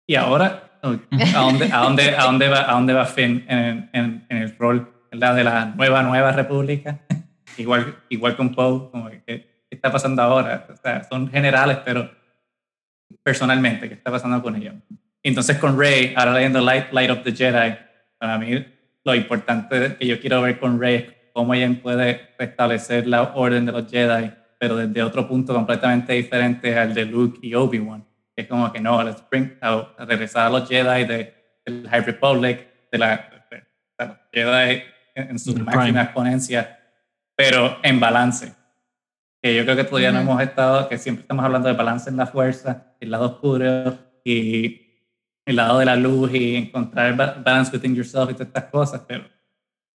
Y ahora, ¿a dónde, a dónde, a dónde, va, a dónde va Finn en, en, en el rol ¿verdad? de la nueva, nueva república? igual, igual con Poe, como que, ¿qué está pasando ahora? O sea, son generales, pero personalmente, ¿qué está pasando con ellos? Entonces con Rey, ahora leyendo Light, Light of the Jedi, para mí lo importante que yo quiero ver con Rey es cómo ella puede restablecer la orden de los Jedi, pero desde otro punto completamente diferente al de Luke y Obi-Wan. Es como que no, let's bring, a regresar a los Jedi de, del High Republic, de, la, de, de los Jedi en, en su Del máxima Prime. exponencia, pero en balance. Que yo creo que todavía no Ujú. hemos estado, que siempre estamos hablando de balance en la fuerza, el lado oscuro y el lado de la luz y encontrar ba- balance within yourself y todas estas cosas, pero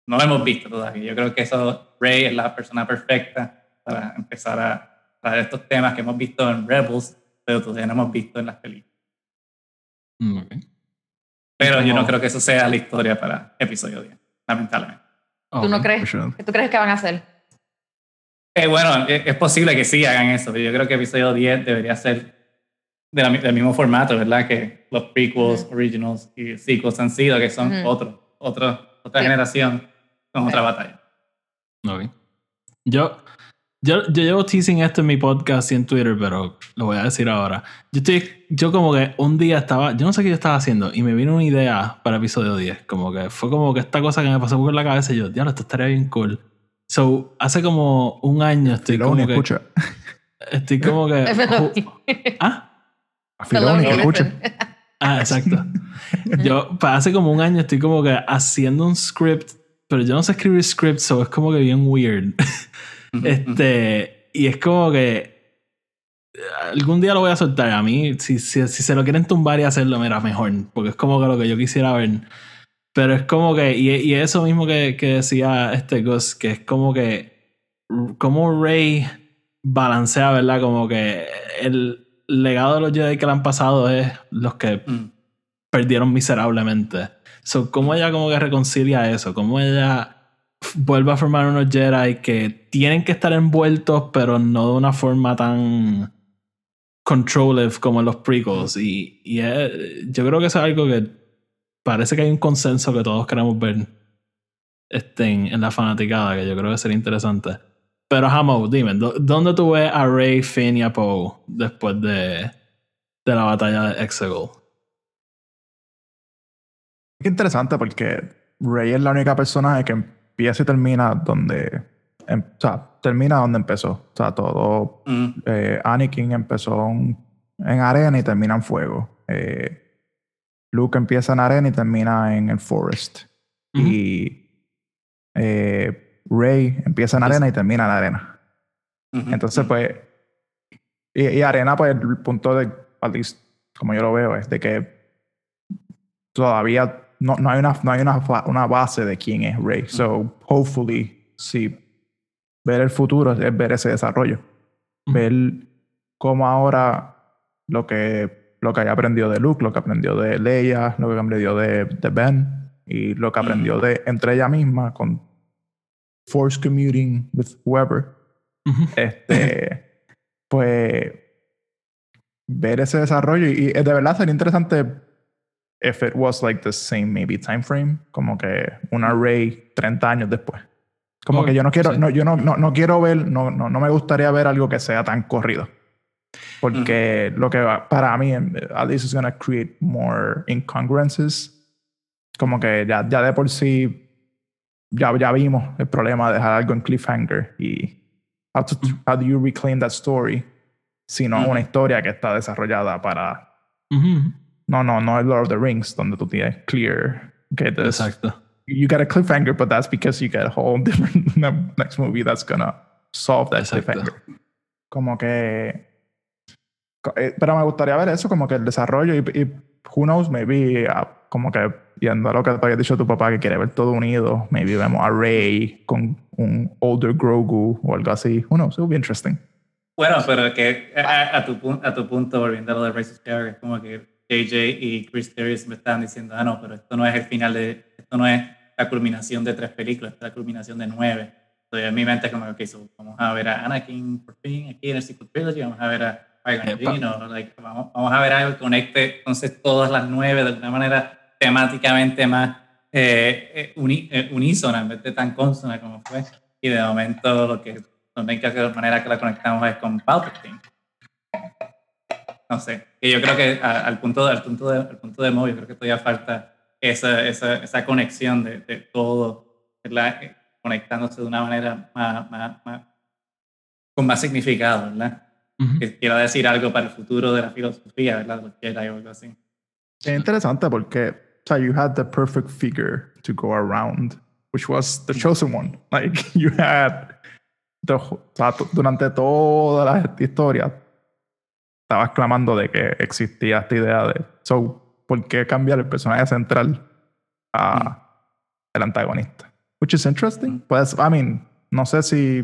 no lo hemos visto todavía. Yo creo que eso, Rey es la persona perfecta para empezar a traer estos temas que hemos visto en Rebels, pero todavía no hemos visto en las películas. Mm, ok. Pero yo no creo que eso sea la historia para episodio 10, lamentablemente. ¿Tú no crees? for sure. ¿Qué tú crees que van a hacer? Eh, bueno, es, es posible que sí hagan eso, pero yo creo que episodio 10 debería ser de la del mismo formato, ¿verdad? Que los prequels, originals y sequels han sido, que son otro, otro, otra Sí. generación con otra batalla. Ok. Yo, yo, yo llevo teasing esto en mi podcast y en Twitter, pero lo voy a decir ahora. Yo estoy, yo como que un día estaba, yo no sé qué yo estaba haciendo y me vino una idea para episodio 10. Como que fue como que esta cosa que me pasó por la cabeza y yo, diablo, esto estaría bien cool. So, hace como un año estoy Filoni, como que, escucha. estoy como que, ah, A Filoni, que escucha. Ah, exacto. Yo, hace como un año estoy como que haciendo un script, pero yo no sé escribir script, so es como que bien weird. este, y es como que algún día lo voy a soltar. A mí, si, si, si se lo quieren tumbar y hacerlo, mira, mejor, porque es como que lo que yo quisiera ver. Pero es como que, y, y eso mismo que, que decía este Gus, que es como que, como Rey balancea, ¿verdad? Como que el legado de los Jedi que le han pasado es los que Mm. perdieron miserablemente. So, ¿cómo ella como que reconcilia eso? ¿Cómo ella vuelve a formar unos Jedi que tienen que estar envueltos, pero no de una forma tan controlling como en los prequels? Y, y es- yo creo que eso es algo que parece que hay un consenso que todos queremos ver este, en, en la fanaticada, que yo creo que sería interesante. Pero Hamo, dime, ¿dó- ¿dónde tú ves a Rey, Finn y a Poe después de, de la batalla de Exegol? Qué interesante porque Rey es la única personaje que empieza y termina donde. em- o sea, termina donde empezó. O sea, todo. Mm. eh, Anakin empezó en, en arena y termina en fuego. Eh, Luke empieza en arena y termina en el forest. Y eh, Rey empieza en arena y termina en arena. Entonces, pues. Y, y arena, pues, el punto de. At least, como yo lo veo, es de que todavía no, no hay, una, no hay una, una base de quién es Rey. So, hopefully, si ver el futuro es ver ese desarrollo. Ver cómo ahora lo que, lo que haya aprendido de Luke, lo que aprendió de Leia, lo que aprendió de, de Ben y lo que aprendió de entre ella misma con Force Commuting with whoever. Ujú. Este, pues ver ese desarrollo y, y de verdad sería interesante if it was like the same maybe time frame, como que una Rey 30 años después. Como que yo no quiero, sí. no, yo no, no, no quiero ver, no, no, no me gustaría ver algo que sea tan corrido. Porque lo que va, para mí, at least is gonna create more incongruences. Como que ya, ya de por sí, ya, ya vimos el problema de dejar algo en cliffhanger y how, to, how do you reclaim that story si no Ujú. una historia que está desarrollada para no no no el Lord of the Rings donde tú tienes clear que this- Exacto. you got a cliffhanger but that's because you get a whole different ne- next movie that's gonna solve that Exacto. cliffhanger como que pero me gustaría ver eso como que el desarrollo y, y who knows maybe ah, como que yendo a lo que te había dicho tu papá que quiere ver todo unido maybe vemos a Rey con un older Grogu o algo así who knows it will be interesting Bueno, pero que a, a tu, a tu punto, volviendo a lo de Racist es como que JJ y Chris Terry me estaban diciendo, ah, no, pero esto no es el final de, esto no es la culminación de tres películas, esto es la culminación de nueve. Entonces en mi mente es como, ok, so, vamos a ver a Anakin por fin aquí en el Secret Trilogy, vamos a ver a Like, vamos, vamos a ver algo que conecte entonces todas las nueve de una manera temáticamente más eh, eh, uni- eh, unísona en vez de tan consona como fue. Y de momento lo que la única que- manera que la conectamos es con Palpatine. No sé. Y yo creo que a- al punto, al punto, de, al punto de Mo, yo creo que todavía falta esa, esa, esa conexión de, de todo, ¿verdad? Eh, conectándose de una manera más, más, más- con más significado, ¿verdad? Que quiera decir algo para el futuro de la filosofía, ¿verdad? Jedi o algo así. Es interesante porque o sea, you had the perfect figure to go around, which was the chosen one. Like you had the, o sea, durante toda la historia estabas clamando de que existía esta idea de so ¿por qué cambiar el personaje central a el antagonista? Which is interesting. Pues, I mean, no sé si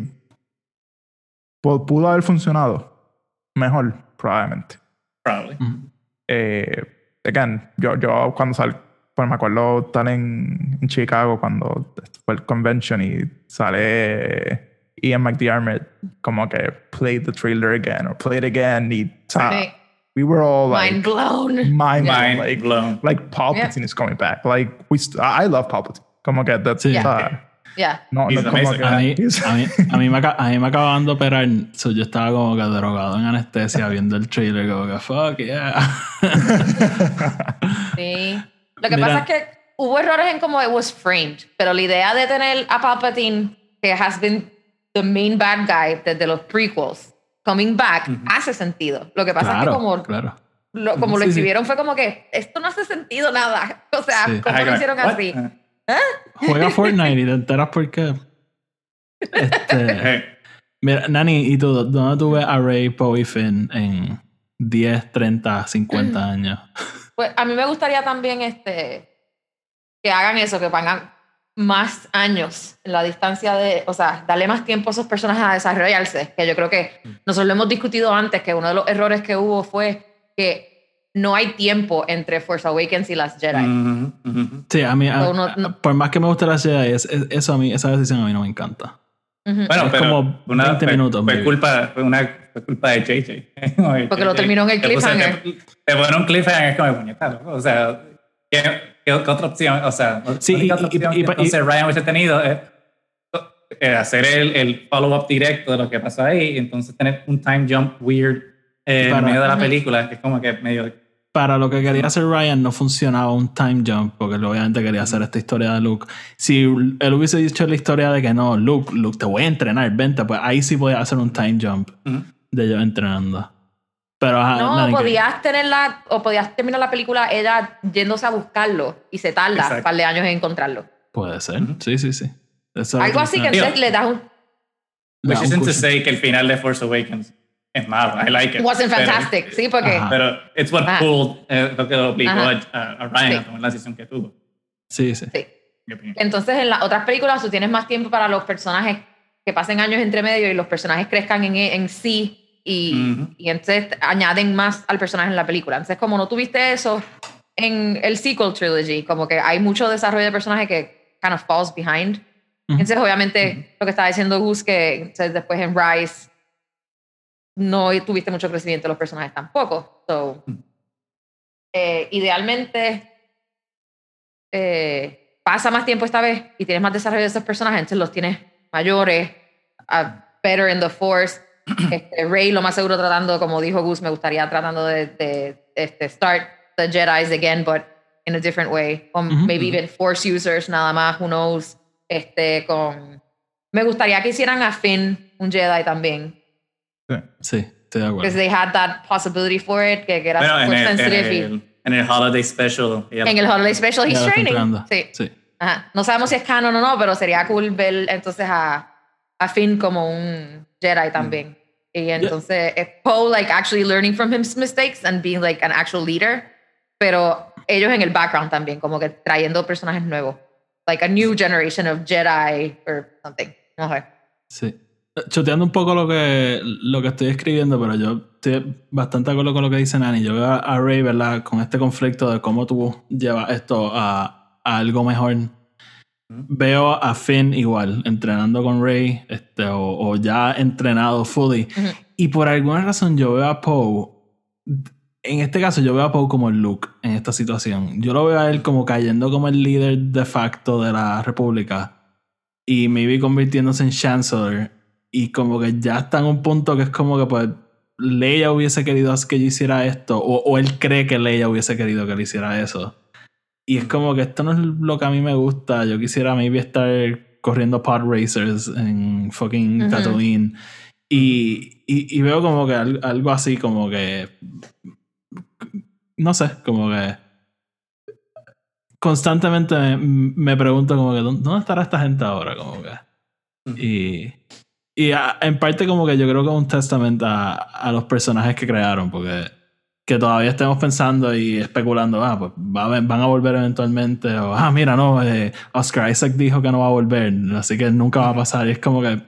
pu- pudo haber funcionado mejor, probablemente Probably. Ujú. eh, again, yo, yo cuando sal, pues me acuerdo estar en, en Chicago cuando fue el convention y sale Ian McDiarmid como que played the trailer again or played again y we were all like Mind blown. mind, Mind like, blown. like Palpatine is coming back like we st- I love Palpatine como que that's Sí. Yeah. no, no como que A mí, a, mí, a, mí me, a mí me acaban de operar, so yo estaba como que drogado en anestesia viendo el trailer, como que fuck yeah. Sí. Lo que Mira. pasa es que hubo errores en cómo it was framed, pero la idea de tener a Palpatine, que has been the main bad guy desde los prequels, coming back, hace sentido. Lo que pasa es que claro, como, claro. lo, como lo Sí, sí. escribieron fue como que esto no hace sentido nada. O sea, Sí. ¿cómo lo hicieron what? así? Juega Fortnite y te enteras por qué. Este, mira, Nani, ¿y tú dónde tú ves a Ray, Poe y Finn en 10, 30, 50 años? Pues a mí me gustaría también este, que hagan eso, que pongan más años en la distancia de, o sea, darle más tiempo a esos personajes a desarrollarse, que yo creo que nosotros lo hemos discutido antes, que uno de los errores que hubo fue que no hay tiempo entre Force Awakens y las Jedi. ujú, ujú. Sí, a mí, a- So, no- no- por más que me guste la Jedi, es, es- eso a mí, esa decisión a mí no me encanta. Bueno, Es pero como una, 20 fue, minutos, Fue culpa, fue una fue culpa de JJ. Porque lo terminó en el cliffhanger. Te, te pone un cliffhanger es como puñeta, loco. O sea, ¿qué, qué, qué otra opción? O sea, Sí, y- otra opción y- y- entonces Ryan hubiese tenido es eh, hacer el, el follow-up directo de lo que pasó ahí y entonces tener un time jump weird eh, Para- en medio de la película, que es como que medio... Para lo que quería hacer Ryan no funcionaba un time jump, porque obviamente quería hacer esta historia de Luke. Si él hubiese dicho la historia de que no, Luke, Luke, te voy a entrenar, vente, pues ahí sí podía hacer un time jump Ujú. de ellos entrenando. Pero ajá, No, podías tenerla, o podías terminar la película ella yéndose a buscarlo y se tarda Exacto. un par de años en encontrarlo. Puede ser, sí, sí, sí. Eso es Algo así que entonces le das un... Which da un isn't to say que el final de Force Awakens es malo. I like it. Wasn't pero- fantastic, sí, porque... Ajá. Pero it's what Ajá. pulled, eh, lo que lo obligó a, a- Ryan Sí. a tomar la decisión que tuvo. Sí, sí. Sí. Entonces, en las otras películas tú tienes más tiempo para los personajes que pasen años entre medio y los personajes crezcan en, en sí y, Ujú. y entonces añaden más al personaje en la película. Entonces, como no tuviste eso en el sequel trilogy, como que hay mucho desarrollo de personaje que kind of falls behind. Entonces, obviamente, lo que estaba diciendo Gus, que entonces, después en Rise no tuviste mucho crecimiento de los personajes tampoco. So, Ujú. eh, idealmente eh, pasa más tiempo esta vez y tienes más desarrollo de esos personajes, entonces los tienes mayores, a better in the force. Este, Rey, lo más seguro, tratando, como dijo Gus, me gustaría tratando de, de, este, start the Jedi's again, but in a different way. Con Ujú, maybe ujú. even Force users, nada más, who knows. Este, con. Me gustaría que hicieran a Finn un Jedi también. Sí, estoy de acuerdo. Because they had that possibility for it, que, que era Bueno, en el, en, sensitive. el, en el Holiday Special. ella- en el Holiday Special, he's están training. Sí. sí. Ajá. No sabemos si es canon o no, pero sería cool ver entonces a, a Finn como un Jedi también. Y entonces es Poe like actually learning from his mistakes and being like an actual leader, pero ellos en el background también, como que trayendo personajes nuevos. Like a new generation of Jedi or something. No sé. Sí. Choteando un poco lo que, lo que estoy escribiendo, pero yo estoy bastante de acuerdo con lo que dice Nani. Yo veo a, Ray, ¿verdad? Con este conflicto de cómo tú llevas esto a, a algo mejor. Veo a Finn igual, entrenando con Ray, este, o, o ya entrenado fully. Y por alguna razón yo veo a Poe. En este caso, yo veo a Poe como el Luke en esta situación. Yo lo veo a él como cayendo como el líder de facto de la República y maybe convirtiéndose en Chancellor. Y como que ya está en un punto que es como que pues Leia hubiese querido que yo hiciera esto, o, o él cree que Leia hubiese querido que él hiciera eso. Y es como que esto no es lo que a mí me gusta. Yo quisiera maybe estar corriendo pod racers en fucking Ujú. Tatooine. Y, y, y veo como que al- algo así, como que. No sé, como que. Constantemente me, me pregunto, como que, ¿dónde dónde estará esta gente ahora? Como que. Y. Y a- en parte, como que yo creo que es un testamento a, a los personajes que crearon, porque que todavía estemos pensando y especulando, ah, pues van a volver eventualmente, o ah, mira, no, eh, Oscar Isaac dijo que no va a volver, así que nunca va a pasar. Y es como que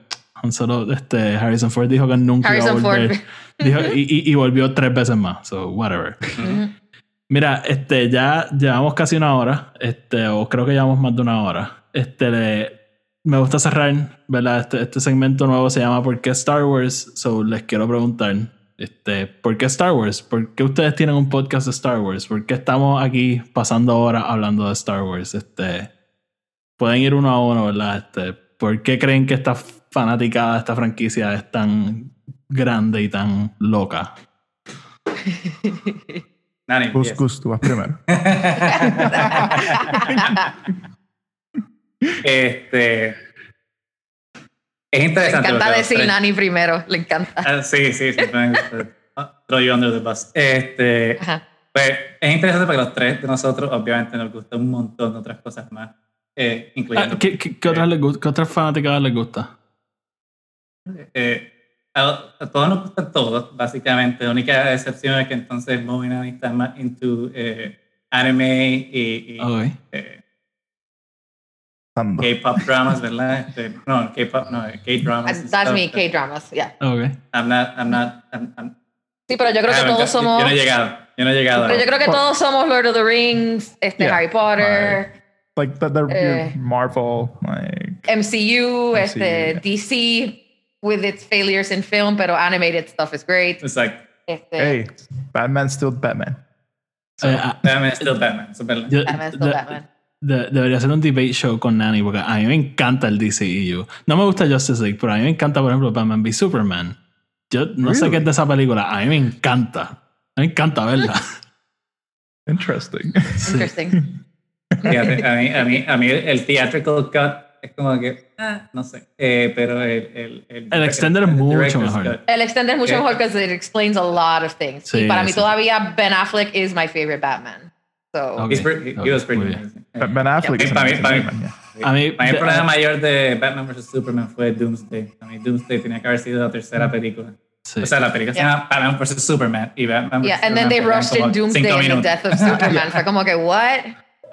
Solo, este, Harrison Ford dijo que nunca Harrison iba a Ford. volver. Dijo- y, y- y volvió tres veces más, so whatever. Mira, este, ya llevamos casi una hora, este, o creo que llevamos más de una hora. Este, le- me gusta cerrar, ¿verdad? Este, este segmento nuevo se llama ¿Por qué Star Wars? So les quiero preguntar, este, ¿por qué Star Wars? ¿Por qué ustedes tienen un podcast de Star Wars? ¿Por qué estamos aquí pasando horas hablando de Star Wars? Este, pueden ir uno a uno, ¿verdad? Este, ¿Por qué creen que esta fanaticada, esta franquicia es tan grande y tan loca? Gus, tú vas primero. Este. Es Le interesante. encanta lo que decir Nani primero, le encanta. Ah, sí, sí, sí. Ah, Throw you under the bus. Este. Ajá. Pues es interesante porque los tres de nosotros, obviamente, nos gusta un montón de otras cosas más, eh, incluyendo. Ah, ¿Qué, qué, qué otras les? ¿Qué otras fanaticadas les gusta? eh, a, a todos nos gustan todos, básicamente. La única excepción es que entonces Moina está más into eh, anime y. K-pop dramas, ¿verdad? Este, no, K-pop, no, K-dramas. That's me, K-dramas, yeah. Ok. I'm not, I'm not, I'm, I'm- Sí, pero yo creo que haven't todos somos... Yo no he llegado, yo no he llegado. Pero yo creo que todos somos Lord of the Rings, este, Yeah. Harry Potter, Like the, the Eh. Marvel, like MCU, este, yeah. DC, with its failures in film, pero animated stuff is great. It's like, Este, hey, Batman's still Batman. Eh, ah, Batman is still Batman, eso es verdad. yo- Batman is still Batman. De- debería ser un debate show con Nani porque a mí me encanta el DCEU. No me gusta Justice League, pero a mí me encanta, por ejemplo, Batman v Superman. Yo no sé qué es de esa película. A mí me encanta. A mí me encanta verla. Interesting. Sí. Interesting. A mí, a mí, a mí el theatrical cut es como que, ah, no sé, eh, pero el... El, El extended es mucho mejor. cut, El extended es mucho mejor because it explains a lot of things. Sí, y para mí todavía Ben Affleck is my favorite Batman. So, Ok. he's pretty- he, ok, he was pretty muy amazing. But Ben Affleck Sí, is para mí- amazing para mí- yeah. A mí- Para mí el de- problema mayor de Batman vs. Superman fue Doomsday. A mí Doomsday tenía que haber sido la tercera mm. película. Sí. O sea, la película se llama Batman vs. Superman y Batman yeah, vs. and then they rushed in como Doomsday and the death of Superman. Fue como que, what?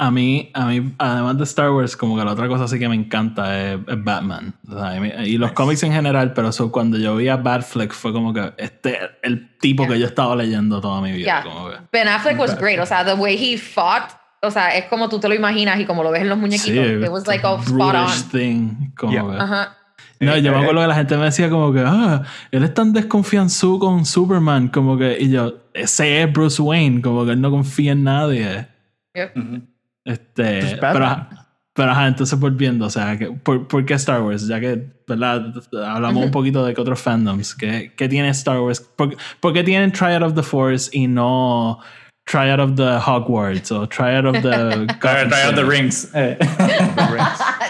A mí, a mí, además de Star Wars, como que la otra cosa sí que me encanta es, es Batman. O sea, mí- y los cómics en general, pero eso, cuando yo vi a Batfleck fue como que este el tipo que yo he estado leyendo toda mi vida. Yeah. Como que, Ben Affleck was great. O sea, the way he fought, o sea, es como tú te lo imaginas y como lo ves en los muñequitos. sí, it was like a spot on. thing. Como Yeah. Ajá. No, yo me Eh, acuerdo que la gente me decía como que, ah, él es tan desconfianzú con Superman, como que, y yo, ese es Bruce Wayne, como que él no confía en nadie. Yep. Ujú. Este, Pues pero, pero ajá, entonces volviendo, o sea, que, ¿por, por qué Star Wars? Ya que, ¿verdad? Hablamos un poquito de que otros fandoms, ¿qué, qué tiene Star Wars? ¿Por, por qué tienen Triad of the Force y no Triad of the Hogwarts o Triad of the... Try, try out the rings. Eh,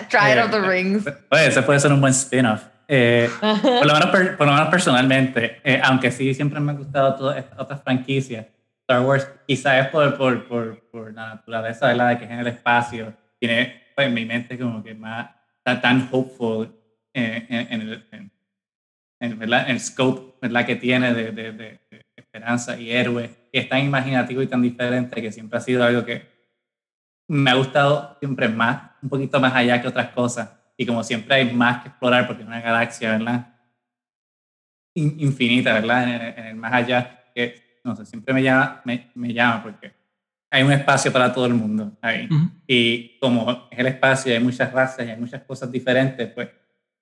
Triad Eh, of the Rings. Oye, ese puede ser un buen spin-off. Eh, por, lo menos per- por lo menos personalmente, eh, aunque sí siempre me han gustado todas estas otras franquicias, Star Wars quizás es por, por, por, por la naturaleza la de que es en el espacio, tiene pues, en mi mente como que más está tan hopeful eh, en, en el, en, en, ¿verdad? en el scope ¿verdad? que tiene de, de, de- esperanza y héroe, y es tan imaginativo y tan diferente que siempre ha sido algo que me ha gustado siempre más, un poquito más allá que otras cosas. Y como siempre hay más que explorar porque es una galaxia, ¿verdad? In- infinita, ¿verdad? En en el más allá, que no sé, siempre me llama, me, me llama porque hay un espacio para todo el mundo ahí. Ujú. Y como es el espacio hay muchas razas y hay muchas cosas diferentes, pues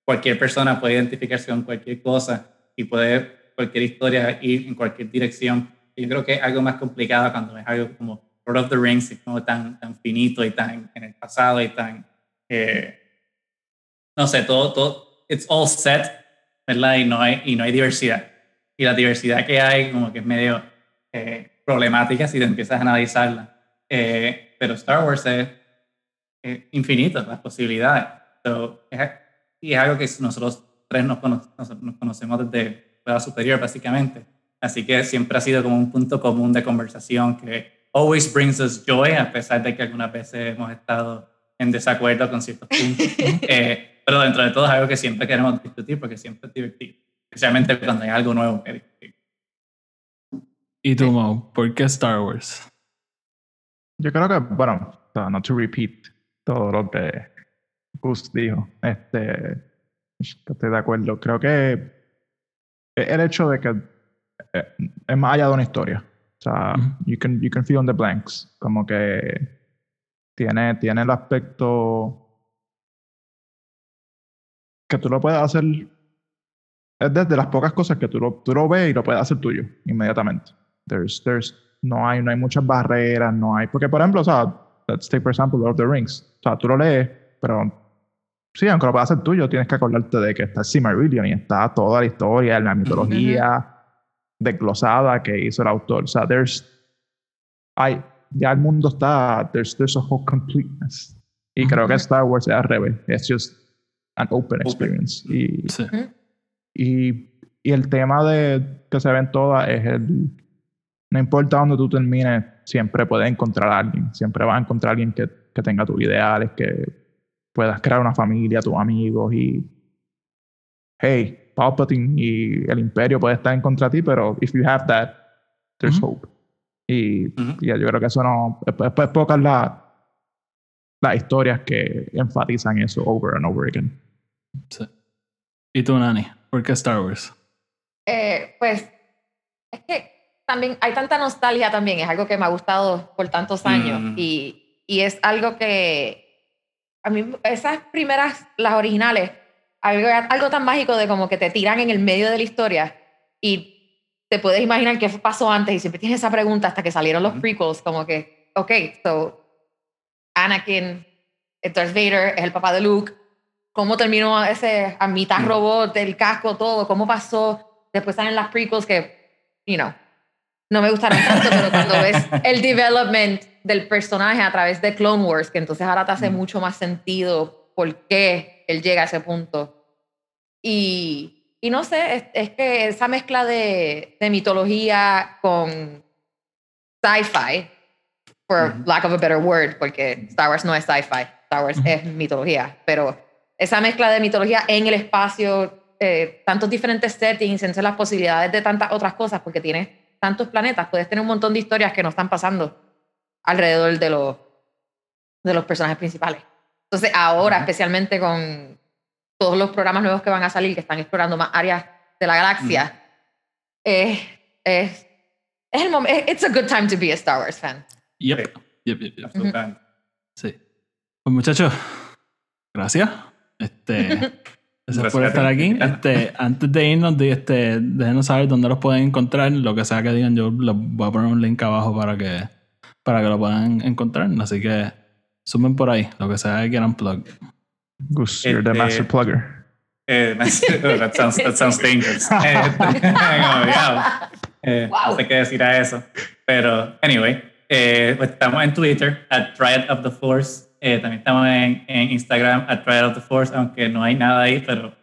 cualquier persona puede identificarse con cualquier cosa y puede cualquier historia ir en cualquier dirección. Y yo creo que es algo más complicado cuando es algo como Lord of the Rings, es como tan, tan finito y tan en el pasado y tan, eh, no sé, todo, todo, it's all set, ¿verdad? Y no hay, y no hay diversidad. Y la diversidad que hay como que es medio eh, problemática si te empiezas a analizarla. Eh, pero Star Wars es, es infinito, las posibilidades. So, es, y es algo que nosotros tres nos, cono- nos, nos conocemos desde la superior, básicamente. Así que siempre ha sido como un punto común de conversación que always brings us joy, a pesar de que algunas veces hemos estado en desacuerdo con ciertos puntos. Eh, pero dentro de todo es algo que siempre queremos discutir porque siempre es divertido. Especialmente cuando hay algo nuevo. ¿Y tú, Mo? ¿Por qué Star Wars? Yo creo que, bueno, o sea, not to repeat todo lo que Gus dijo, este, estoy de acuerdo. Creo que el hecho de que eh, es más allá de una historia. O sea, Ujú. you, can, you can fill in the blanks. Como que tiene, tiene el aspecto que tú lo puedes hacer. Es desde las pocas cosas que tú lo, tú lo ves y lo puedes hacer tuyo inmediatamente. There's, there's, no, hay, no hay muchas barreras, no hay. Porque, por ejemplo, o sea, let's take, for example, Lord of the Rings. O sea, tú lo lees, pero sí, aunque lo puedas hacer tuyo, tienes que acordarte de que está Silmarillion y está toda la historia, la mitología desglosada que hizo el autor. O sea, there's. Hay, ya el mundo está. There's, there's a whole completeness. Y creo que Star Wars es al revés. It's just an open experience. Y, Sí. Y, y el tema de que se ven todas es el. No importa dónde tú termines, siempre puedes encontrar a alguien. Siempre vas a encontrar a alguien que, que tenga tus ideales, que puedas crear una familia, tus amigos y. Hey, Palpatine y el Imperio puede estar en contra de ti, pero if you have that, there's hope. Y, y yo creo que eso no. Es, es- es pocas las las historias que enfatizan eso over and over again. sí. ¿Y tú, Nani? ¿Por qué Star Wars? Eh, pues es que también hay tanta nostalgia también, es algo que me ha gustado por tantos años Mm. y, y es algo que a mí esas primeras, las originales, algo, algo tan mágico de como que te tiran en el medio de la historia y te puedes imaginar qué pasó antes y siempre tienes esa pregunta hasta que salieron los prequels, como que, ok, so Anakin, Darth Vader es el papá de Luke, cómo terminó ese a mitad Mm. robot, el casco, todo, cómo pasó, después salen las prequels que, you know, no me gustaron tanto, pero cuando ves el development del personaje a través de Clone Wars, que entonces ahora te hace Mm. mucho más sentido por qué él llega a ese punto. Y, y no sé, es, es que esa mezcla de, de mitología con sci-fi, for lack of a better word, porque Star Wars no es sci-fi, Star Wars es mitología, pero esa mezcla de mitología en el espacio, eh, tantos diferentes settings, en las posibilidades de tantas otras cosas, porque tienes tantos planetas, puedes tener un montón de historias que no están pasando alrededor de los, de los personajes principales. Entonces ahora, especialmente con todos los programas nuevos que van a salir, que están explorando más áreas de la galaxia, eh, es, es el momento, it's a good time to be a Star Wars fan. Yep. Yep, yep, yep. Absolutamente. Sí. Pues muchachos, gracias. Este, gracias por estar aquí. Este, antes de irnos, de, este, déjenos saber dónde los pueden encontrar. Lo que sea que digan, yo les voy a poner un link abajo para que, para que lo puedan encontrar. Así que sumen por ahí, lo que sea que quieran plug. Gus, you're the Este- master plugger. Eh, oh, that, sounds, that sounds dangerous. Eh, diablo. Eh, Wow. No sé qué decir a eso. Pero, anyway, eh, estamos en Twitter, at Triad of the Force. Eh, también estamos en, en Instagram, at Triad of the Force, aunque no hay nada ahí, pero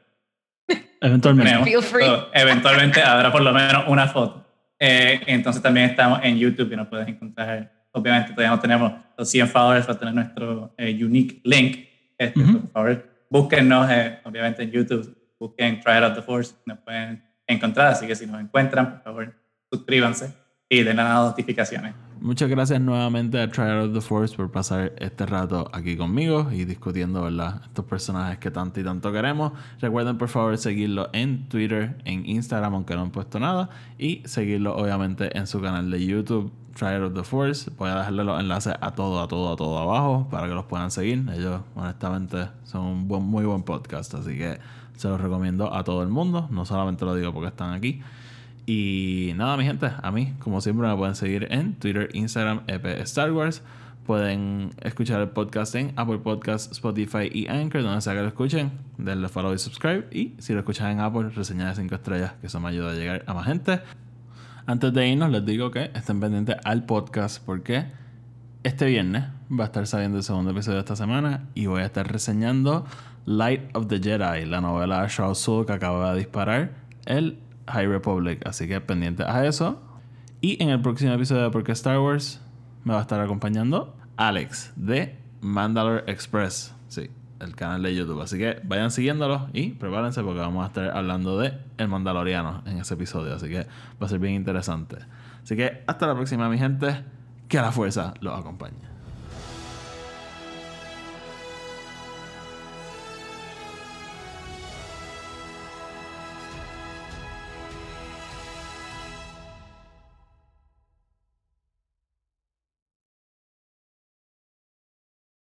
Eventualmente. tenemos. Eventualmente habrá por lo menos una foto. Eh, entonces también estamos en YouTube y nos puedes encontrar. Obviamente todavía no tenemos los 100 followers para tener nuestro eh, unique link. Este, Ujú. Por favor, búsquennos, eh, obviamente en YouTube, busquen It Out the Force, nos pueden encontrar. Así que si nos encuentran, por favor, suscríbanse y den las notificaciones. Muchas gracias nuevamente a Trial of the Force por pasar este rato aquí conmigo y discutiendo ¿verdad? estos personajes que tanto y tanto queremos. Recuerden por favor seguirlo en Twitter, en Instagram, aunque no han puesto nada, y seguirlo obviamente en su canal de YouTube, Trial of the Force. Voy a dejarle los enlaces a todo, a todo, a todo abajo para que los puedan seguir. Ellos honestamente son un buen, muy buen podcast, así que se los recomiendo a todo el mundo. No solamente lo digo porque están aquí. Y nada, mi gente, a mí, como siempre, me pueden seguir en Twitter, Instagram, EP Star Wars. Pueden escuchar el podcast en Apple Podcasts, Spotify y Anchor, donde sea que lo escuchen. Denle follow y subscribe. Y si lo escuchan en Apple, reseña de 5 estrellas, que eso me ayuda a llegar a más gente. Antes de irnos, les digo que estén pendientes al podcast porque este viernes va a estar saliendo el segundo episodio de esta semana y voy a estar reseñando Light of the Jedi, la novela de Charles Soule que acaba de disparar el High Republic. Así que pendientes a eso. Y en el próximo episodio de Porque Star Wars me va a estar acompañando Alex de Mandalore Express. Sí, el canal de YouTube. Así que vayan siguiéndolo y prepárense porque vamos a estar hablando de El Mandaloriano en ese episodio. Así que va a ser bien interesante. Así que hasta la próxima, mi gente. Que la fuerza los acompañe.